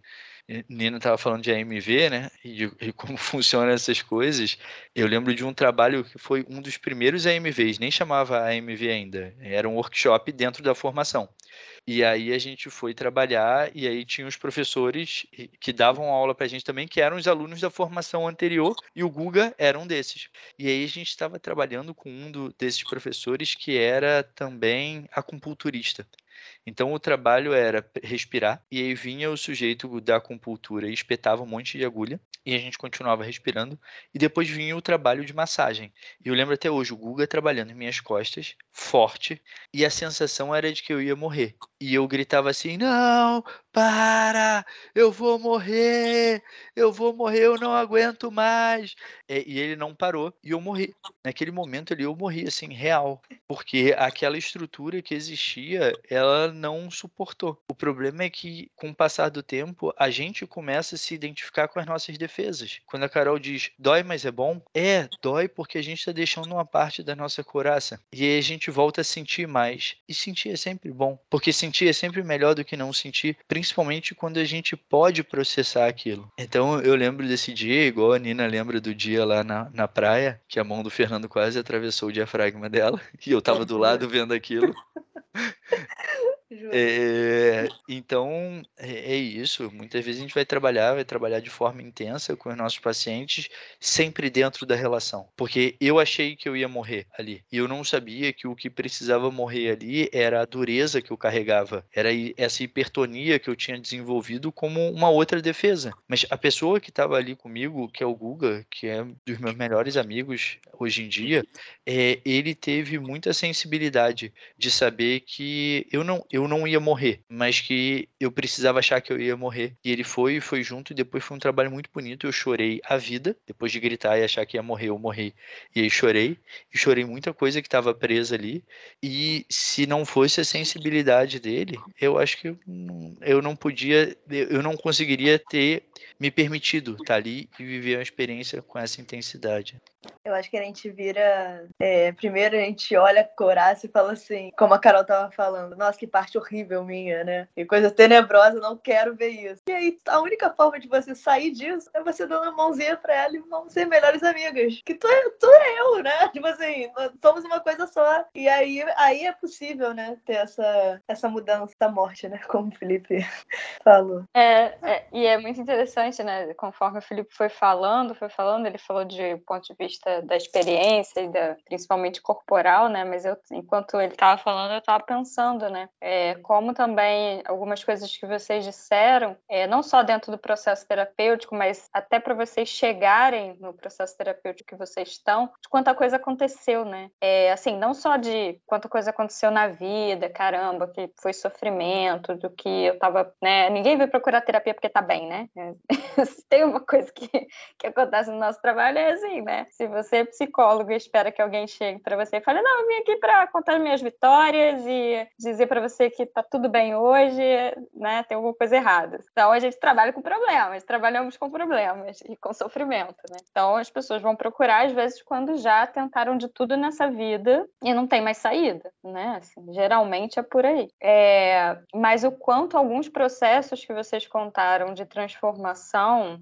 Nina estava falando de AMV, né? E e como funcionam essas coisas. Eu lembro de um trabalho que foi um dos primeiros AMVs, nem chamava AMV ainda, era um workshop dentro da formação. E aí a gente foi trabalhar e aí tinha os professores que davam aula para a gente também, que eram os alunos da formação anterior, e o Guga era um desses. E aí a gente estava trabalhando com um do, desses professores que era também acupunturista. Então o trabalho era respirar, e aí vinha o sujeito da acupuntura e espetava um monte de agulha, e a gente continuava respirando, e depois vinha o trabalho de massagem. E eu lembro até hoje o Guga trabalhando em minhas costas, forte, e a sensação era de que eu ia morrer. E eu gritava assim: Não, para, eu vou morrer, eu vou morrer, eu não aguento mais. E ele não parou e eu morri. Naquele momento ali eu morri, assim, real. Porque aquela estrutura que existia, ela não suportou. O problema é que, com o passar do tempo, a gente começa a se identificar com as nossas defesas. Quando a Carol diz, dói, mas é bom, é, dói porque a gente está deixando uma parte da nossa coraça. E aí a gente volta a sentir mais. E sentir é sempre bom. Porque sentir é sempre melhor do que não sentir, principalmente quando a gente pode processar aquilo. Então eu lembro desse dia, igual a Nina lembra do dia lá na, na praia, que a mão do Fernando quase atravessou o diafragma dela, e eu tava do lado vendo aquilo. É, então, é, é, isso. Muitas vezes a gente vai trabalhar, vai trabalhar de forma intensa com os nossos pacientes, sempre dentro da relação. Porque eu achei que eu ia morrer ali. E eu não sabia que o que precisava morrer ali era a dureza que eu carregava, era essa hipertonia que eu tinha desenvolvido como uma outra defesa. Mas a pessoa que estava ali comigo, que é o Guga, que é um dos meus melhores amigos hoje em dia, é, ele teve muita sensibilidade de saber que eu não. Eu eu não ia morrer, mas que eu precisava achar que eu ia morrer. E ele foi, foi junto, e depois foi um trabalho muito bonito. Eu chorei a vida, depois de gritar e achar que ia morrer, eu morri. E aí chorei, e chorei muita coisa que estava presa ali. E se não fosse a sensibilidade dele, eu acho que eu não, eu não podia, eu não conseguiria ter me permitido estar tá ali e viver uma experiência com essa intensidade. Eu acho que a gente vira. É, primeiro a gente olha a coraça e fala assim, como a Carol tava falando, nossa, que parte horrível minha, né? Que coisa tenebrosa, não quero ver isso. E aí, a única forma de você sair disso é você dando uma mãozinha pra ela e vamos ser melhores amigas. Que tu é, tu é eu, né? Tipo assim, somos uma coisa só. E aí, aí é possível, né? Ter essa, essa mudança da morte, né? Como o Felipe falou. É, é, e é muito interessante, né? Conforme o Felipe foi falando, foi falando, ele falou de ponto de vista da experiência e da, principalmente corporal, né? Mas eu, enquanto ele estava falando, eu estava pensando, né? É, como também algumas coisas que vocês disseram, é, não só dentro do processo terapêutico, mas até para vocês chegarem no processo terapêutico que vocês estão, de quanta coisa aconteceu, né? É, assim, não só de quanta coisa aconteceu na vida, caramba, que foi sofrimento, do que eu tava, né? Ninguém veio procurar terapia porque tá bem, né? Tem uma coisa que, que acontece no nosso trabalho é assim, né? Se você é psicólogo e espera que alguém chegue para você e fale, não, eu vim aqui para contar minhas vitórias e dizer para você que tá tudo bem hoje, né? Tem alguma coisa errada. Então a gente trabalha com problemas, trabalhamos com problemas e com sofrimento, né? Então as pessoas vão procurar às vezes quando já tentaram de tudo nessa vida e não tem mais saída, né? Assim, geralmente é por aí. É... Mas o quanto alguns processos que vocês contaram de transformação,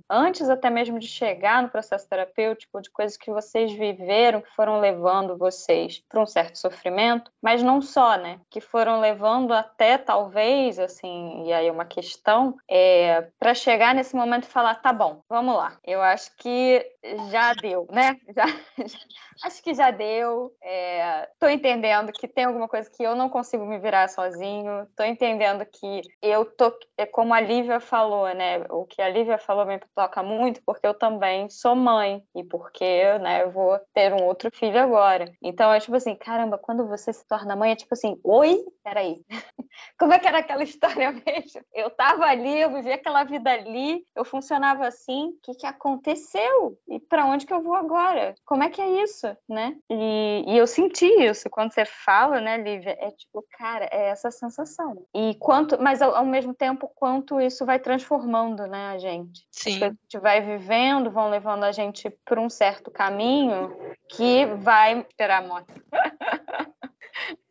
antes até mesmo de chegar no processo terapêutico, de coisas que vocês viveram, que foram levando vocês para um certo sofrimento, mas não só, né? Que foram levando até talvez, assim, e aí uma questão, é, para chegar nesse momento e falar: tá bom, vamos lá. Eu acho que já deu, né? Já, já acho que já deu. É, entendendo que tem alguma coisa que eu não consigo me virar sozinho. Estou entendendo que eu tô, é como a Lívia falou, né? O que a Lívia falou me toca muito, porque eu também sou mãe e porque, né? Eu vou ter um outro filho agora. Então é tipo assim, caramba, quando você se torna mãe é tipo assim, oi, peraí, como é que era aquela história mesmo? Eu tava ali, eu vivi aquela vida ali, eu funcionava assim. O que que aconteceu? E para onde que eu vou agora? Como é que é isso? Né? E, e eu senti isso quando você fala, né, Lívia? É tipo, cara, é essa sensação. E quanto, mas ao, ao mesmo tempo, quanto isso vai transformando, né, a gente. Sim. As a gente vai vivendo vão levando a gente por um certo caminho que vai. Esperar a moto.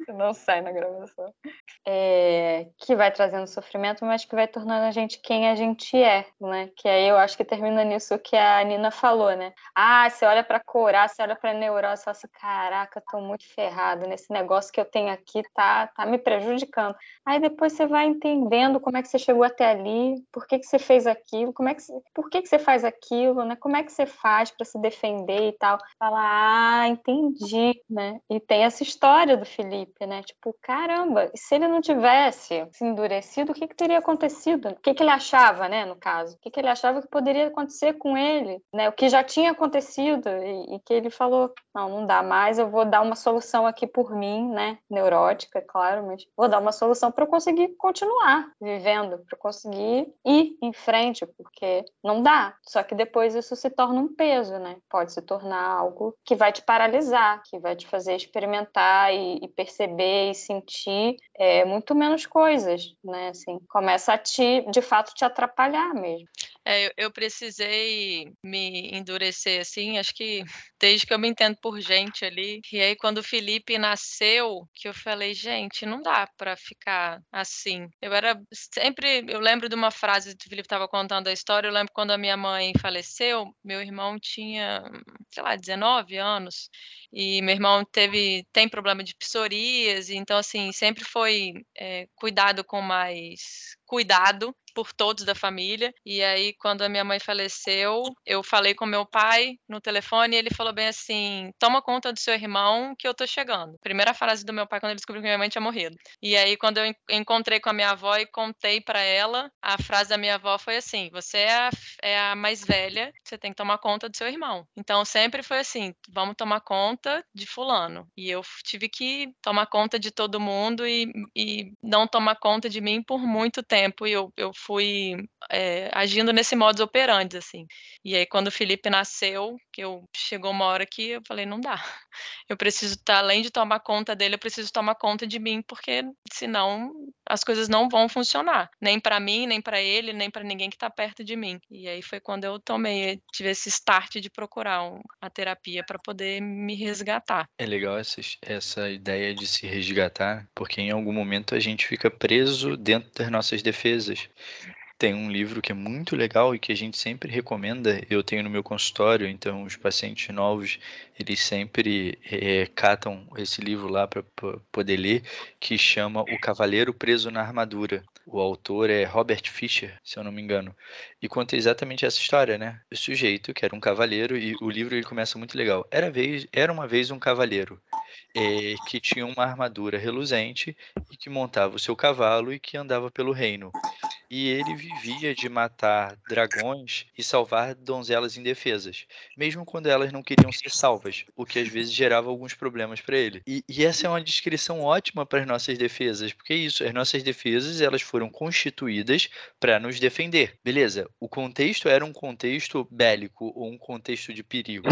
não sai na gravação. É, que vai trazendo sofrimento, mas que vai tornando a gente quem a gente é, né? Que aí eu acho que termina nisso que a Nina falou, né? Ah, você olha para corar, você olha para neurose, você fala assim, caraca, tô muito ferrado nesse negócio que eu tenho aqui, tá, tá me prejudicando. Aí depois você vai entendendo como é que você chegou até ali, por que que você fez aquilo, como é que, por que que você faz aquilo, né? Como é que você faz para se defender e tal. Fala, ah, entendi, né? E tem essa história do Felipe, né? Tipo, caramba, se ele não tivesse se endurecido, o que, que teria acontecido? O que, que ele achava, né, no caso? O que, que ele achava que poderia acontecer com ele, né? O que já tinha acontecido e, e que ele falou, não, não dá mais, eu vou dar uma solução aqui por mim, né? Neurótica, claro, mas vou dar uma solução para eu conseguir continuar vivendo, para conseguir ir em frente, porque não dá. Só que depois isso se torna um peso, né? Pode se tornar algo que vai te paralisar, que vai te fazer experimentar e, e perceber e sentir é, muito menos coisas, né? Assim, começa a te, de fato, te atrapalhar mesmo. É, eu, eu precisei me endurecer, assim, acho que desde que eu me entendo por gente ali. E aí, quando o Felipe nasceu, que eu falei, gente, não dá para ficar assim. Eu era sempre, eu lembro de uma frase que o Felipe estava contando a história, eu lembro quando a minha mãe faleceu, meu irmão tinha, sei lá, 19 anos, e meu irmão teve, tem problema de psoríase, então, assim, sempre foi é, cuidado com mais cuidado por todos da família. E aí, quando a minha mãe faleceu, eu falei com meu pai no telefone e ele falou bem assim: toma conta do seu irmão que eu tô chegando. Primeira frase do meu pai quando ele descobriu que minha mãe tinha morrido. E aí, quando eu encontrei com a minha avó e contei para ela, a frase da minha avó foi assim: você é a, é a mais velha, você tem que tomar conta do seu irmão. Então, sempre foi assim: vamos tomar conta de Fulano. E eu tive que tomar conta de todo mundo e, e não tomar conta de mim por muito tempo. E eu, eu fui é, agindo nesse modus operandi, assim. E aí, quando o Felipe nasceu, que eu chegou uma hora que eu falei, não dá. Eu preciso estar, tá, além de tomar conta dele, eu preciso tomar conta de mim, porque senão as coisas não vão funcionar. Nem para mim, nem para ele, nem para ninguém que está perto de mim. E aí foi quando eu tomei, tive esse start de procurar um, a terapia para poder me resgatar. É legal essa, essa ideia de se resgatar, porque em algum momento a gente fica preso dentro das nossas defesas. Tem um livro que é muito legal e que a gente sempre recomenda. Eu tenho no meu consultório, então os pacientes novos eles sempre é, catam esse livro lá para poder ler, que chama O Cavaleiro Preso na Armadura. O autor é Robert Fisher, se eu não me engano, e conta exatamente essa história, né? O sujeito que era um cavaleiro e o livro ele começa muito legal. Era vez, era uma vez um cavaleiro é, que tinha uma armadura reluzente e que montava o seu cavalo e que andava pelo reino e ele vivia de matar dragões e salvar donzelas indefesas, mesmo quando elas não queriam ser salvas, o que às vezes gerava alguns problemas para ele. E, e, essa é uma descrição ótima para as nossas defesas, porque é isso, as nossas defesas elas foram constituídas para nos defender. Beleza, o contexto era um contexto bélico ou um contexto de perigo.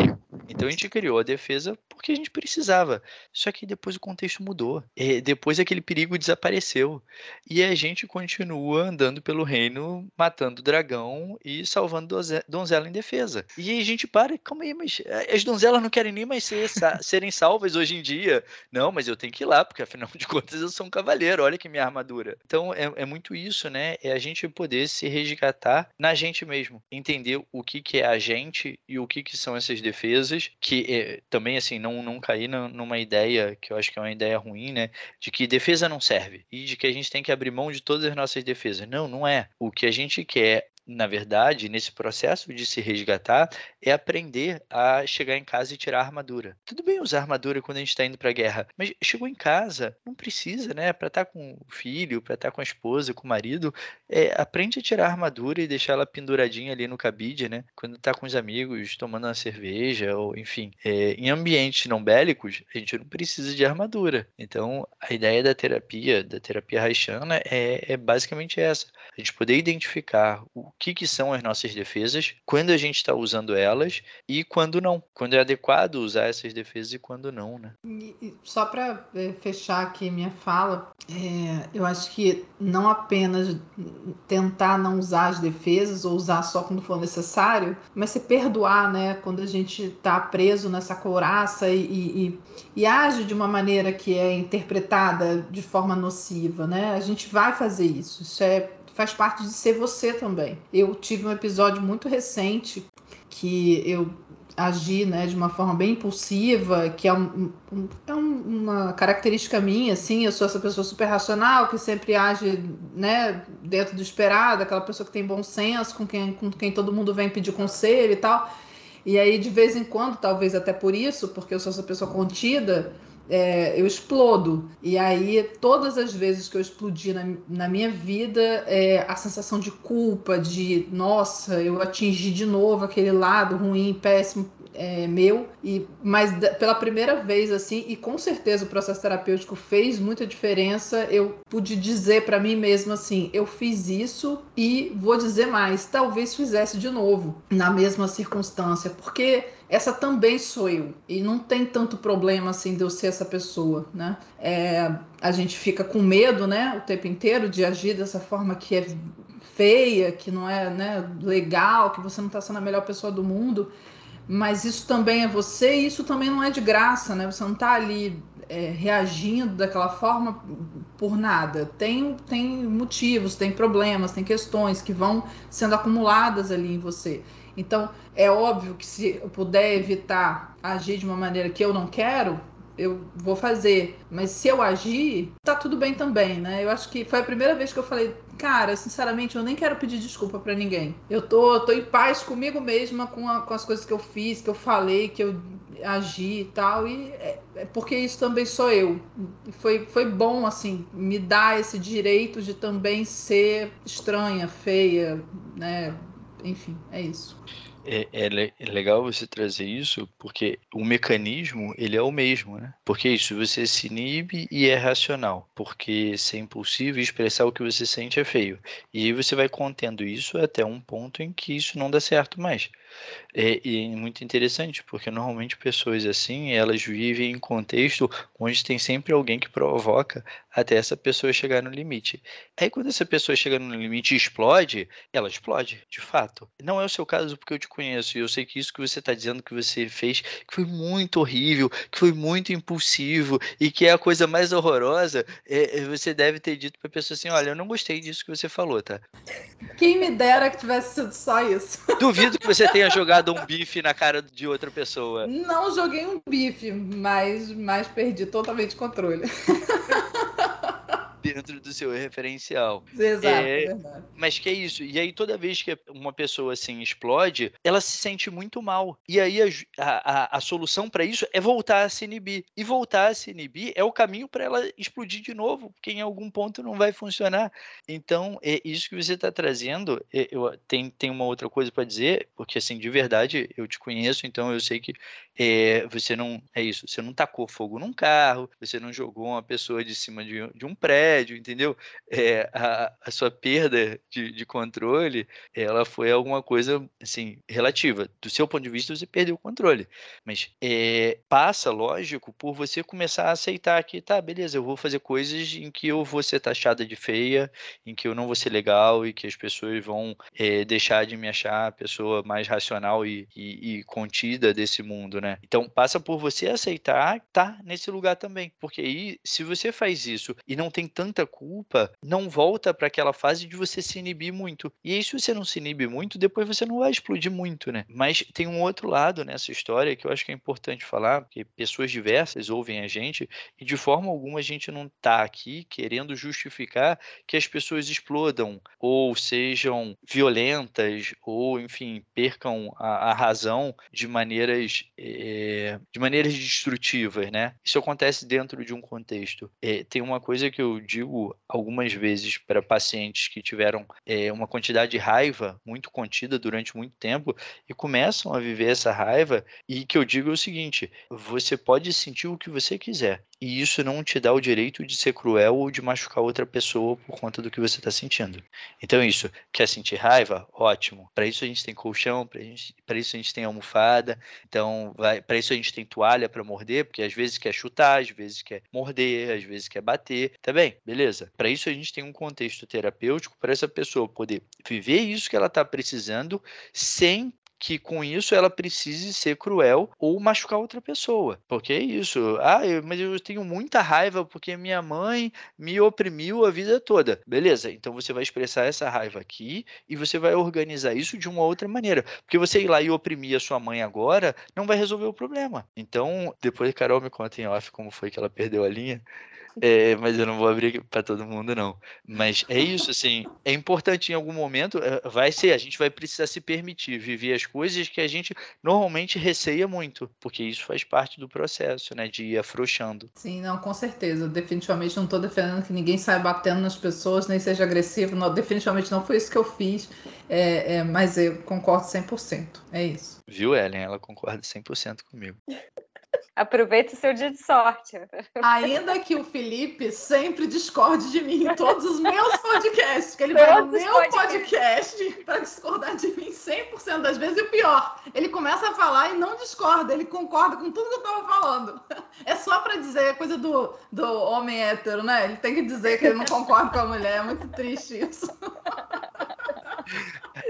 Então a gente criou a defesa porque a gente precisava. Só que depois o contexto mudou. E depois aquele perigo desapareceu. E a gente continua andando pelo reino, matando dragão e salvando donzela em defesa. E a gente para, calma aí, mas eh, as donzelas não querem nem mais ser, serem salvas hoje em dia. Não, mas eu tenho que ir lá, porque afinal de contas eu sou um cavaleiro, olha que minha armadura. Então é, é muito isso, né? É a gente poder se resgatar na gente mesmo, entender o que, que é a gente e o que, que são essas defesas, que é, também, assim, não, não cair numa ideia que eu acho que é uma ideia ruim, né? De que defesa não serve e de que a gente tem que abrir mão de todas as nossas defesas. Não não é. O que a gente quer na verdade, nesse processo de se resgatar, é aprender a chegar em casa e tirar a armadura. Tudo bem usar armadura quando a gente está indo para a guerra, mas chegou em casa, não precisa, né? Para estar tá com o filho, para estar tá com a esposa, com o marido, é, aprende a tirar a armadura e deixar ela penduradinha ali no cabide, né? Quando está com os amigos, tomando uma cerveja, ou enfim. É, em ambientes não bélicos, a gente não precisa de armadura. Então, a ideia da terapia, da terapia haitiana, é, é basicamente essa. A gente poder identificar o que, que são as nossas defesas, quando a gente está usando elas e quando não. Quando é adequado usar essas defesas e quando não, né? E, só para é, fechar aqui minha fala, é, eu acho que não apenas tentar não usar as defesas ou usar só quando for necessário, mas se perdoar, né? Quando a gente está preso nessa couraça e, e, e, age de uma maneira que é interpretada de forma nociva, né? A gente vai fazer isso. Isso é faz parte de ser você também. Eu tive um episódio muito recente que eu agi né, de uma forma bem impulsiva, que é, um, um, é uma característica minha, assim, eu sou essa pessoa super racional, que sempre age né, dentro do esperado, aquela pessoa que tem bom senso, com quem, com quem todo mundo vem pedir conselho e tal. E aí, de vez em quando, talvez até por isso, porque eu sou essa pessoa contida, é, eu explodo. E aí, todas as vezes que eu explodi na, na minha vida, é, a sensação de culpa, de nossa, eu atingi de novo aquele lado ruim, péssimo é, meu, e mas pela primeira vez assim, e com certeza o processo terapêutico fez muita diferença, eu pude dizer para mim mesma assim, eu fiz isso e vou dizer mais, talvez fizesse de novo na mesma circunstância, porque essa também sou eu. E não tem tanto problema assim de eu ser essa pessoa, né? É, a gente fica com medo, né, o tempo inteiro de agir dessa forma que é feia, que não é né, legal, que você não está sendo a melhor pessoa do mundo. Mas isso também é você e isso também não é de graça, né? Você não está ali é, reagindo daquela forma por nada. Tem, tem motivos, tem problemas, tem questões que vão sendo acumuladas ali em você. Então, é óbvio que se eu puder evitar agir de uma maneira que eu não quero, eu vou fazer. Mas se eu agir, tá tudo bem também, né? Eu acho que foi a primeira vez que eu falei, cara, sinceramente, eu nem quero pedir desculpa para ninguém. Eu tô, tô em paz comigo mesma, com, a, com as coisas que eu fiz, que eu falei, que eu agi e tal. E é, é porque isso também sou eu. Foi, foi bom, assim, me dar esse direito de também ser estranha, feia, né? enfim, é isso. É, é, é, legal você trazer isso, porque o mecanismo ele é o mesmo, né? Porque isso você se inibe e é racional, porque ser impulsivo e expressar o que você sente é feio. E aí você vai contendo isso até um ponto em que isso não dá certo mais. É, e é muito interessante, porque normalmente pessoas assim, elas vivem em contexto onde tem sempre alguém que provoca até essa pessoa chegar no limite. Aí quando essa pessoa chega no limite e explode, ela explode, de fato. Não é o seu caso porque eu te conheço e eu sei que isso que você está dizendo que você fez, que foi muito horrível, que foi muito impulsivo e que é a coisa mais horrorosa, é, é você deve ter dito para a pessoa assim, olha, eu não gostei disso que você falou, tá? Quem me dera que tivesse sido só isso. Duvido que você tenha jogado um bife na cara de outra pessoa. Não joguei um bife, mas, mas perdi totalmente o controle. dentro do seu referencial. Exato, é, é verdade. Mas que é isso. E aí, toda vez que uma pessoa assim explode, ela se sente muito mal. E aí, a, a, a solução para isso é voltar a se inibir. E voltar a se inibir é o caminho para ela explodir de novo, porque em algum ponto não vai funcionar. Então, é isso que você está trazendo. É, eu tem, tem uma outra coisa para dizer, porque assim, de verdade, eu te conheço, então eu sei que é, você não. É isso, você não tacou fogo num carro, você não jogou uma pessoa de cima de, de um prédio entendeu? É, a, a sua perda de, de, controle, ela foi alguma coisa, assim, relativa. Do seu ponto de vista, você perdeu o controle. Mas é, passa, lógico, por você começar a aceitar que, tá, beleza, eu vou fazer coisas em que eu vou ser taxada de feia, em que eu não vou ser legal e que as pessoas vão é, deixar de me achar a pessoa mais racional e, e, e contida desse mundo, né? Então, passa por você aceitar tá nesse lugar também. Porque aí, se você faz isso e não tem tanta culpa, não volta para aquela fase de você se inibir muito. E aí, se você não se inibe muito, depois você não vai explodir muito, né? Mas tem um outro lado nessa história que eu acho que é importante falar, porque pessoas diversas ouvem a gente e de forma alguma a gente não está aqui querendo justificar que as pessoas explodam ou sejam violentas ou, enfim, percam a, a razão de maneiras é, de maneiras destrutivas, né? Isso acontece dentro de um contexto. É, tem uma coisa que eu digo algumas vezes para pacientes que tiveram é, uma quantidade de raiva muito contida durante muito tempo e começam a viver essa raiva, e que eu digo é o seguinte: você pode sentir o que você quiser, e isso não te dá o direito de ser cruel ou de machucar outra pessoa por conta do que você está sentindo. Então, isso, quer sentir raiva? Ótimo. Para isso a gente tem colchão, para isso a gente tem almofada, então, para isso a gente tem toalha para morder, porque às vezes quer chutar, às vezes quer morder, às vezes quer bater. Tá bem? Beleza. Para isso a gente tem um contexto terapêutico para essa pessoa poder viver isso que ela está precisando sem que com isso ela precise ser cruel ou machucar outra pessoa. Porque é isso. Ah, eu, mas eu tenho muita raiva porque minha mãe me oprimiu a vida toda. Beleza, então você vai expressar essa raiva aqui e você vai organizar isso de uma outra maneira. Porque você ir lá e oprimir a sua mãe agora não vai resolver o problema. Então, depois Carol me conta em off como foi que ela perdeu a linha. É, mas eu não vou abrir para todo mundo, não. Mas é isso, assim, é importante em algum momento, eh, vai ser, a gente vai precisar se permitir viver as coisas que a gente normalmente receia muito, porque isso faz parte do processo, né, de ir afrouxando. Sim, não, com certeza. Definitivamente não estou defendendo que ninguém saia batendo nas pessoas, nem seja agressivo. Não, definitivamente não foi isso que eu fiz, é, é, mas eu concordo 100%. É isso. Viu, Ellen? Ela concorda 100% comigo. Aproveita o seu dia de sorte. Ainda que o Felipe sempre discorde de mim em todos os meus podcasts, que ele vai no meu podcast para discordar de mim 100% das vezes. E o pior, ele começa a falar e não discorda, ele concorda com tudo que eu estava falando. É só para dizer coisa do, do homem hétero, né? Ele tem que dizer que ele não concorda com a mulher. É muito triste isso.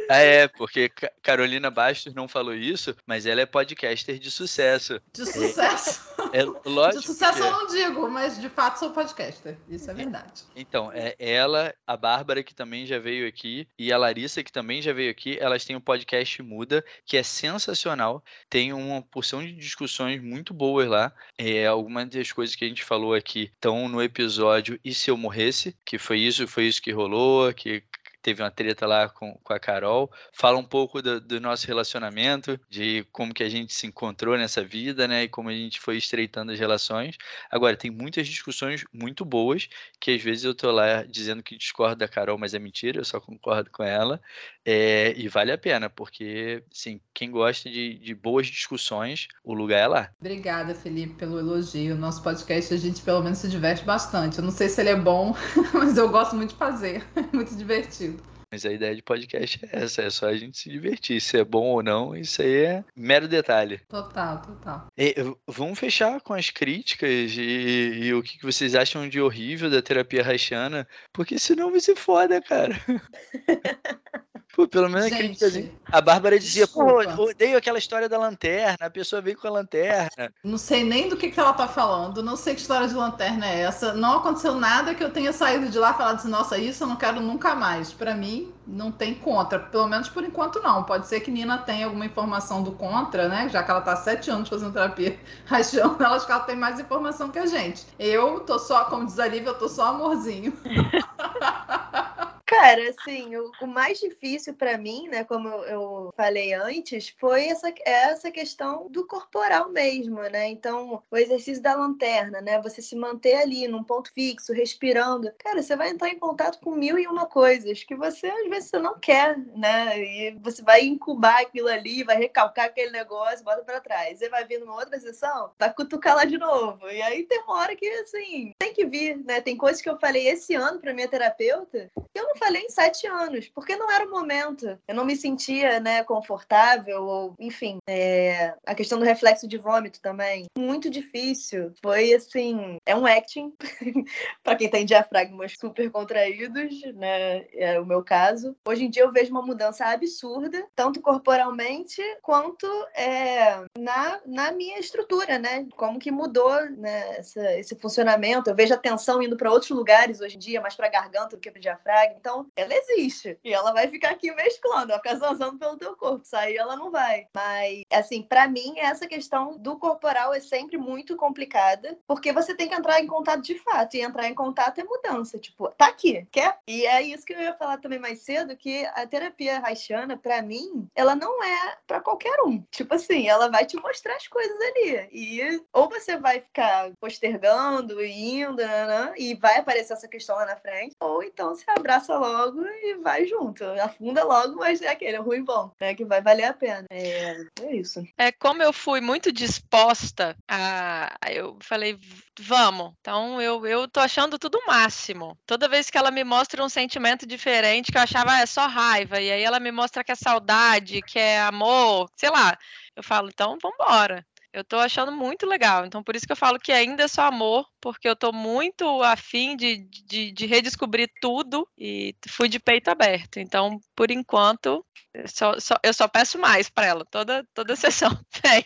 Ah, é, porque Carolina Bastos não falou isso, mas ela é podcaster de sucesso. De sucesso. É, é lógico. De sucesso que... eu não digo, mas de fato sou podcaster. Isso é verdade. Então, é ela, a Bárbara, que também já veio aqui, e a Larissa, que também já veio aqui, elas têm um podcast Muda, que é sensacional. Tem uma porção de discussões muito boas lá. É, algumas das coisas que a gente falou aqui estão no episódio E Se Eu Morresse, que foi isso, foi isso que rolou, que teve uma treta lá com, com a Carol. Fala um pouco do, do, nosso relacionamento, de como que a gente se encontrou nessa vida, né? E como a gente foi estreitando as relações. Agora, tem muitas discussões muito boas, que às vezes eu tô lá dizendo que discordo da Carol, mas é mentira, eu só concordo com ela. É, e vale a pena, porque, assim, quem gosta de, de boas discussões, o lugar é lá. Obrigada, Felipe, pelo elogio. Nosso podcast, a gente pelo menos se diverte bastante. Eu não sei se ele é bom, mas eu gosto muito de fazer. muito divertido. Mas a ideia de podcast é essa, é só a gente se divertir. Se é bom ou não, isso aí é mero detalhe. Total, total. E, vamos fechar com as críticas e, e, o que vocês acham de horrível da terapia haitiana, porque senão vai ser foda, cara. Pô, pelo menos assim. a Bárbara dizia, pô, odeio aquela história da lanterna, a pessoa veio com a lanterna. Não sei nem do que, que ela tá falando, não sei que história de lanterna é essa. Não aconteceu nada que eu tenha saído de lá e falado assim, nossa, isso eu não quero nunca mais. Para mim, não tem contra. Pelo menos por enquanto não. Pode ser que Nina tenha alguma informação do contra, né? Já que ela tá há sete anos fazendo terapia rachando, ela acho que ela tem mais informação que a gente. Eu tô só, como diz a Lívia, eu tô só amorzinho. Cara, assim, o, o mais difícil para mim, né, como eu, eu, falei antes, foi essa, essa questão do corporal mesmo, né? Então, o exercício da lanterna, né? Você se manter ali num ponto fixo, respirando. Cara, você vai entrar em contato com mil e uma coisas que você, às vezes, você não quer, né? E você vai incubar aquilo ali, vai recalcar aquele negócio, bota para trás. Você vai vir numa outra sessão, vai cutucar lá de novo. E aí tem uma hora que, assim, tem que vir, né? Tem coisas que eu falei esse ano pra minha terapeuta que eu não falei em sete anos, porque não era o momento. Eu não me sentia, né, confortável, ou, enfim, é... a questão do reflexo de vômito também. Muito difícil. Foi assim, é um acting, para quem tem diafragmas super contraídos, né? É o meu caso. Hoje em dia eu vejo uma mudança absurda, tanto corporalmente quanto é, na, na minha estrutura, né? Como que mudou né, essa, esse funcionamento. Eu vejo a tensão indo para outros lugares hoje em dia, mais para a garganta do que para o diafragma. Então, ela existe. E ela vai ficar aqui mesclando, ela ficar zanzando pelo teu corpo. Sair ela não vai. Mas, assim, para mim, essa questão do corporal é sempre muito complicada, porque você tem que entrar em contato de fato. E entrar em contato é mudança. Tipo, tá aqui, quer? E é isso que eu ia falar também mais cedo, que a terapia haitiana, para mim, ela não é para qualquer um. Tipo assim, ela vai te mostrar as coisas ali. E ou você vai ficar postergando e indo, né, né, e vai aparecer essa questão lá na frente, ou então você abraça logo e vai junto. Afunda logo, mas é aquele ruim bom, né? Que vai valer a pena. É, é isso. É como eu fui muito disposta a. Eu falei, vamos. Então eu, eu tô achando tudo o máximo. Toda vez que ela me mostra um sentimento diferente, que eu achava ah, é só raiva, e aí ela me mostra que é saudade, que é amor, sei lá. Eu falo, então vambora. Eu tô achando muito legal. Então, por isso que eu falo que ainda é só amor, porque eu tô muito afim de, de, de redescobrir tudo e fui de peito aberto. Então, por enquanto, eu só, só eu só peço mais para ela. Toda, toda sessão tem.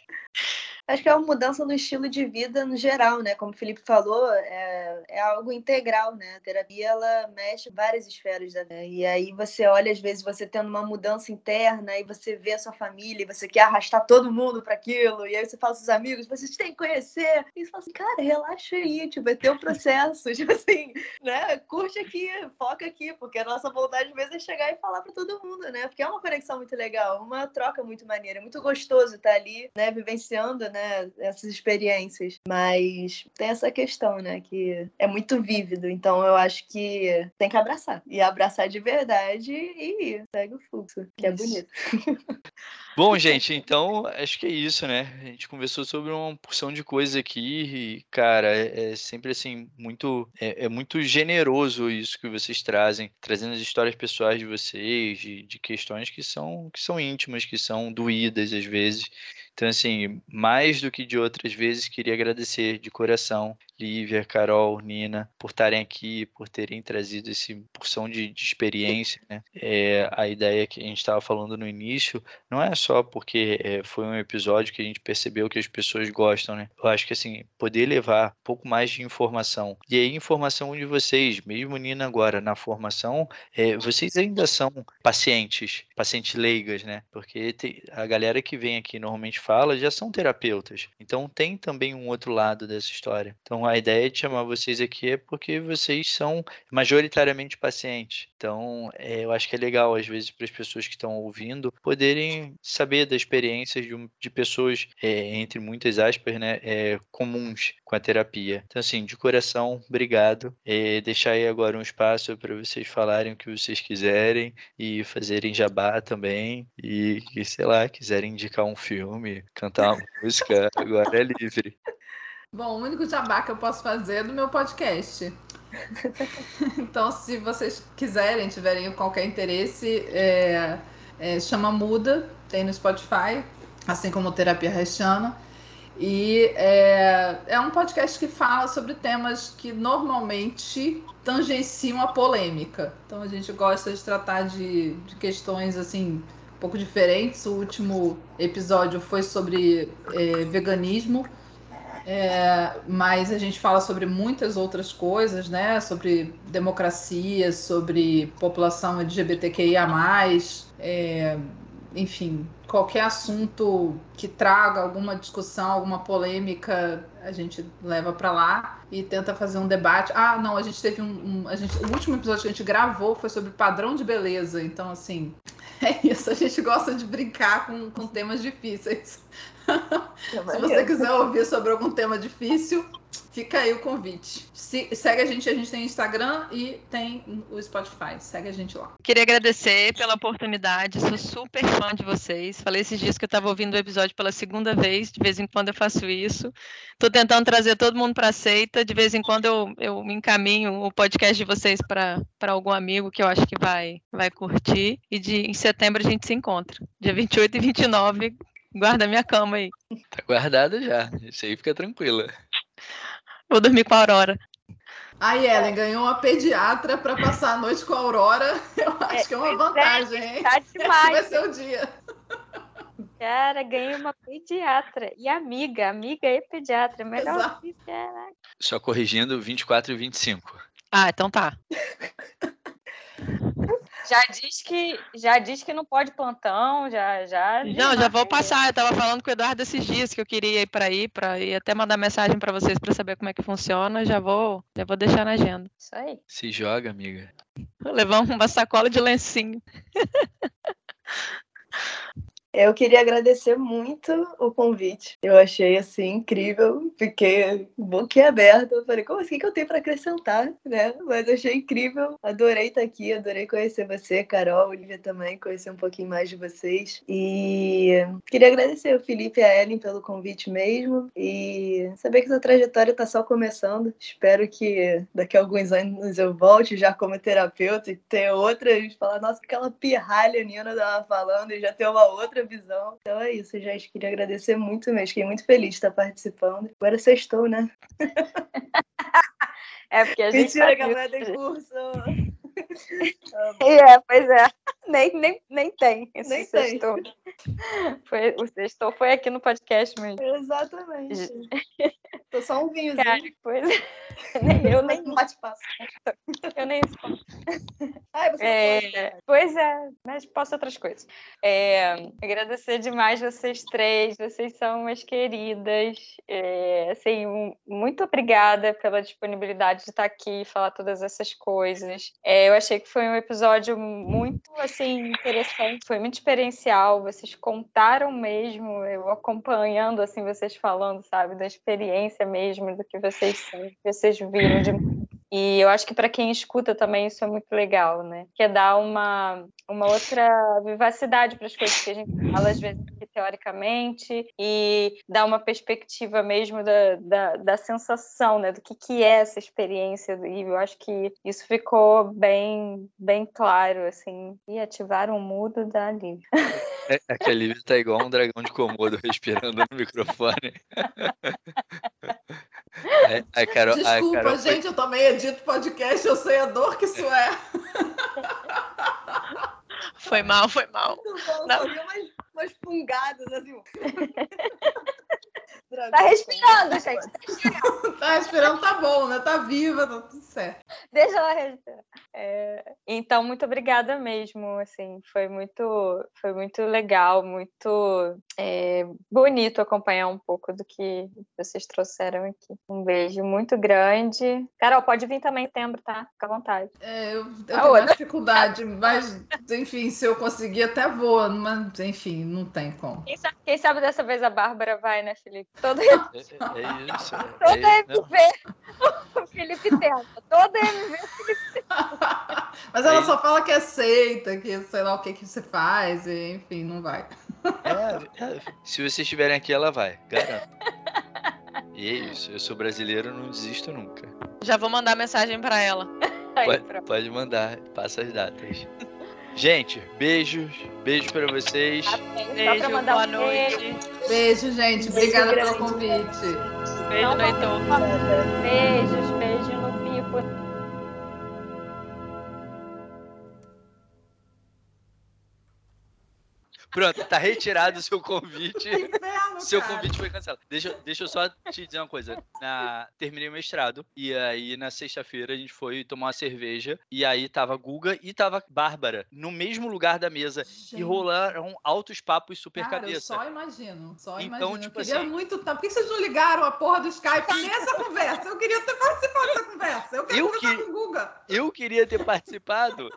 Acho que é uma mudança no estilo de vida no geral, né? Como o Felipe falou, é, é algo integral, né? A terapia, ela mexe várias esferas da vida. E aí você olha, às vezes, você tendo uma mudança interna, e você vê a sua família, e você quer arrastar todo mundo para aquilo, e aí você fala seus amigos, vocês têm que conhecer. E você fala assim, cara, relaxa aí, tipo, é teu processo. tipo assim, né? Curte aqui, foca aqui, porque a nossa vontade, vezes, é chegar e falar para todo mundo, né? Porque é uma conexão muito legal, uma troca muito maneira, é muito gostoso estar ali, né, vivenciando, né, essas experiências. Mas tem essa questão, né, que é muito vívido, então eu acho que tem que abraçar. E abraçar de verdade e ir. segue o fluxo, que é bonito. Bom, gente, então acho que é isso, né? A gente conversou sobre uma porção de coisas aqui e, cara, é, é sempre assim, muito. É, é, muito generoso isso que vocês trazem, trazendo as histórias pessoais de vocês, de, de questões que são, que são íntimas, que são doídas às vezes. Então, assim, mais do que de outras vezes, queria agradecer de coração Lívia, Carol, Nina, por estarem aqui, por terem trazido essa porção de, de experiência. Né? É, a ideia que a gente estava falando no início não é só porque é, foi um episódio que a gente percebeu que as pessoas gostam, né? Eu acho que assim, poder levar um pouco mais de informação. E aí, informação de vocês, mesmo Nina agora na formação, é, vocês ainda são pacientes, pacientes leigas, né? Porque a galera que vem aqui normalmente fala já são terapeutas. Então tem também um outro lado dessa história. Então a ideia de chamar vocês aqui é porque vocês são majoritariamente pacientes. Então, é, eu acho que é legal, às vezes, para as pessoas que estão ouvindo poderem saber das experiências de, de pessoas, é, entre muitas aspas, né, é, comuns com a terapia. Então, assim, de coração, obrigado. Deixar aí agora um espaço para vocês falarem o que vocês quiserem e fazerem jabá também. E, e sei lá, quiserem indicar um filme, cantar uma música, agora é livre. Bom, o único jabá que eu posso fazer é do meu podcast. então, se vocês quiserem, tiverem qualquer interesse, é, é, chama Muda, tem no Spotify, assim como Terapia Haitiana. E é, é um podcast que fala sobre temas que normalmente tangenciam a polêmica. Então a gente gosta de tratar de, de questões assim um pouco diferentes. O último episódio foi sobre é, veganismo é, mas a gente fala sobre muitas outras coisas, né? Sobre democracia, sobre população LGBTQIA, é, enfim, qualquer assunto que traga alguma discussão, alguma polêmica, a gente leva para lá e tenta fazer um debate. Ah, não, a gente teve um, um, a gente, o último episódio que a gente gravou foi sobre padrão de beleza, então assim, é isso, a gente gosta de brincar com, com temas difíceis. Se você quiser ouvir sobre algum tema difícil, fica aí o convite. Se, segue a gente, a gente tem Instagram e tem o Spotify. Segue a gente lá. Queria agradecer pela oportunidade, sou super fã de vocês. Falei esses dias que eu estava ouvindo o episódio pela segunda vez, de vez em quando eu faço isso. Estou tentando trazer todo mundo para a seita, de vez em quando eu, eu encaminho o podcast de vocês para algum amigo que eu acho que vai, vai curtir. E de, em setembro a gente se encontra, dia 28 e 29 Guarda minha cama aí. Tá guardada já. Isso aí fica tranquila. Vou dormir com a Aurora. A Ellen ganhou uma pediatra para passar a noite com a Aurora. Eu acho é, que é uma vantagem, é, hein? Tá demais. vai ser o dia. Cara, ganhei uma pediatra. E amiga, amiga e pediatra. Melhor que Só corrigindo 24 e 25. Ah, então tá. Já diz que já diz que não pode plantão, já já. Não, já vou passar. Eu tava falando com o Eduardo esses dias que eu queria ir para ir, para ir até mandar mensagem para vocês para saber como é que funciona. Já vou, já vou deixar na agenda. Isso aí. Se joga, amiga. Vou levar uma sacola de lencinho. Eu queria agradecer muito o convite. Eu achei assim incrível, fiquei boquiaberta. Falei, como assim que eu tenho para acrescentar, né? Mas achei incrível, adorei estar aqui, adorei conhecer você, Carol, Olivia também, conhecer um pouquinho mais de vocês. E queria agradecer o Felipe e a Ellen pelo convite mesmo e saber que essa trajetória está só começando. Espero que daqui a alguns anos eu volte já como terapeuta e ter outras, falar, nossa, aquela pirralha Nina tava falando e já ter uma outra visão. Então é isso, gente. Queria agradecer muito mesmo. Fiquei muito feliz de estar participando. Agora sextou, né? É porque a gente. Mentira, tá que a mulher tem curso. É, pois é. nem, nem, nem tem. Esse Nem tem. sextou. Foi, o sextou foi aqui no podcast mesmo. Exatamente. Tô só um vinhozinho. Cara, pois é. nem eu, nem não te passo. eu nem Ai, você É, pois é, mas posso outras coisas. É, agradecer demais vocês três, vocês são umas queridas. É, assim, muito obrigada pela disponibilidade de estar aqui e falar todas essas coisas. É, eu achei que foi um episódio muito assim interessante, foi muito experiencial. Vocês contaram mesmo, eu acompanhando assim vocês falando, sabe, da experiência mesmo, do que vocês são, que vocês viram de e eu acho que para quem escuta também isso é muito legal, né? Que é dar uma, uma outra vivacidade para as coisas que a gente fala, às vezes, teoricamente, e dar uma perspectiva mesmo da, da, da sensação, né? Do que, que é essa experiência. E eu acho que isso ficou bem, bem claro, assim. E ativar um mudo da Lívia. É, aquele livro tá igual um dragão de Komodo respirando no microfone. É, a Carol, a Desculpa, Carol foi- gente, eu também edito podcast, eu sei a dor que isso é. Foi mal, foi mal. Muito bom, vi umas, umas fungadas assim. Droga. Tá respirando, gente. Tá respirando, tá bom, né? Tá viva, tá tudo certo. Deixa ela respirar. É, então, muito obrigada mesmo, assim, foi muito, foi muito legal, muito é, bonito acompanhar um pouco do que vocês trouxeram aqui. Um beijo muito grande. Carol, pode vir também em setembro, tá? Fica à vontade. É, eu eu A tenho outra. dificuldade, mas, enfim, se eu conseguir, até vou, mas, enfim, não tem como. Quem sabe, quem sabe dessa vez a Bárbara vai, né, Felipe? Todo, É, é- é isso. É, todo é, não, MV o Felipe tenta. MV Mas ela É só fala que aceita, que sei lá o que, que você faz, e, enfim, não vai. se vocês estiverem aqui, ela vai, garanto. E é isso, eu sou brasileiro, não desisto nunca. Já vou mandar mensagem pra ela. aí, Pode, pode mandar, passa as datas. Gente, beijos, beijos pra vocês. Beijo, boa um noite. beijo. Beijo, gente. Beijo Obrigada grande. pelo convite. Beijo Não, beijo Pronto, tá retirado o seu convite. Inferno, Seu cara. convite foi cancelado. Deixa, eu- deixa eu só te dizer uma coisa. Na, terminei o mestrado e aí na sexta-feira a gente foi tomar uma cerveja e aí tava Guga e tava Bárbara no mesmo lugar da mesa e Gente, rolaram altos papos super Cara, eu cabeça. só imagino, só Então, imagino. tipo eu queria assim- muito tempo. Por que vocês não ligaram a porra do Skype nessa conversa? Eu queria ter participado dessa conversa. Eu quero Eu conversar que- com o Guga. Eu queria ter participado.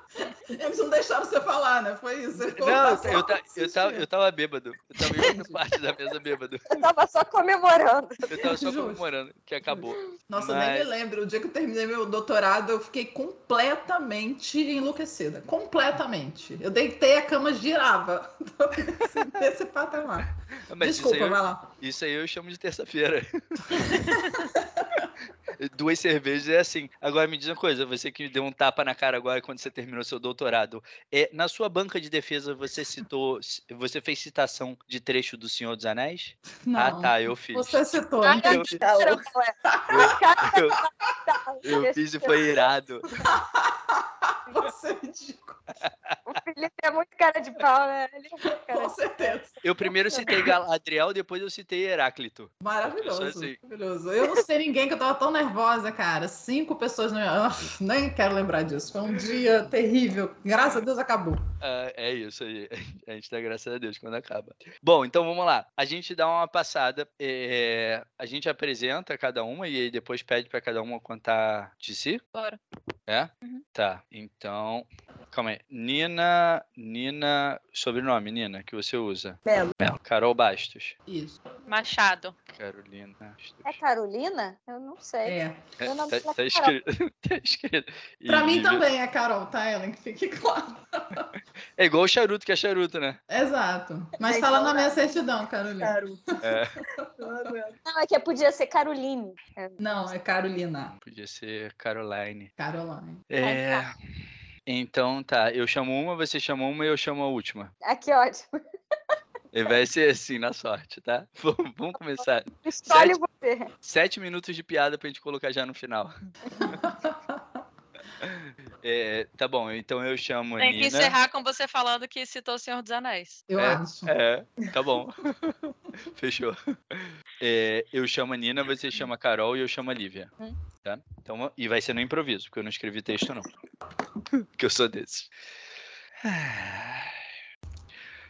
Eles não deixaram você falar, né? Foi isso. Não, eu, eu, eu, tava, eu tava bêbado. Eu tava em outra parte da mesa bêbado. Eu tava só comemorando. Eu tava só Justo. comemorando que acabou. Nossa, eu nem me Mas- lembro. O dia que eu terminei meu doutorado, eu fiquei completamente enlouquecida. Completamente. Eu deitei, a cama girava. Desse patamar. Mas Desculpa, isso aí, eu- vai lá. Isso aí eu chamo de terça-feira. Duas cervejas é assim. Agora me diz uma coisa, você que me deu um tapa na cara agora quando você terminou seu doutorado. É, na sua banca de defesa você citou, você fez citação de trecho do Senhor dos Anéis? Não, Ah, tá, eu fiz. Você citou, Ah, entendi. Tá louco. Eu, eu fiz e foi irado. Você é ridículo. O Felipe é muito cara de pau, né? Ele é muito cara Com de certeza. Eu primeiro citei Galadriel, depois eu citei Heráclito. Maravilhoso. Eu assim. Maravilhoso. Eu não sei ninguém que eu tava tão nervosa, cara. Cinco pessoas no. Ah, nem quero lembrar disso. Foi um dia terrível. Graças a Deus acabou. Ah, é isso aí. A gente dá graças a Deus quando acaba. Bom, então vamos lá. A gente dá uma passada. é, a gente apresenta cada uma e aí depois pede para cada uma contar de si. Bora. É? Uhum. Tá. Então. Calma aí. Nina. Nina. Sobrenome, Nina, que você usa. Melo. Melo. Carol Bastos. Isso. Machado. Carolina Bastos. É Carolina? Eu não sei. É. Tá, é tá Carol. escrito. tá escrito. Pra mim E- também é Carol, tá, Ellen? Que fique claro. É igual o charuto, que é charuto, né? Exato. Mas É tá lá na minha certidão, Carolina. Caro. É, Não. Não, é que podia ser Caroline. Não, é Carolina. podia ser Caroline. Caroline. É. Então tá, eu chamo uma, você chama uma e eu chamo a última. Ah, que ótimo. E vai ser assim na sorte, tá? Vamos começar. Escolhe Sete. você. Sete minutos de piada pra gente colocar já no final. É, tá bom, então eu chamo Tem que Nina. encerrar com você falando que citou o Senhor dos Anéis. Eu É, acho. É, tá bom. Fechou. É, eu chamo a Nina, você chama a Carol e eu chamo a Lívia. Hum. Tá? Então, e vai ser no improviso, porque eu não escrevi texto, não. Porque eu sou desses.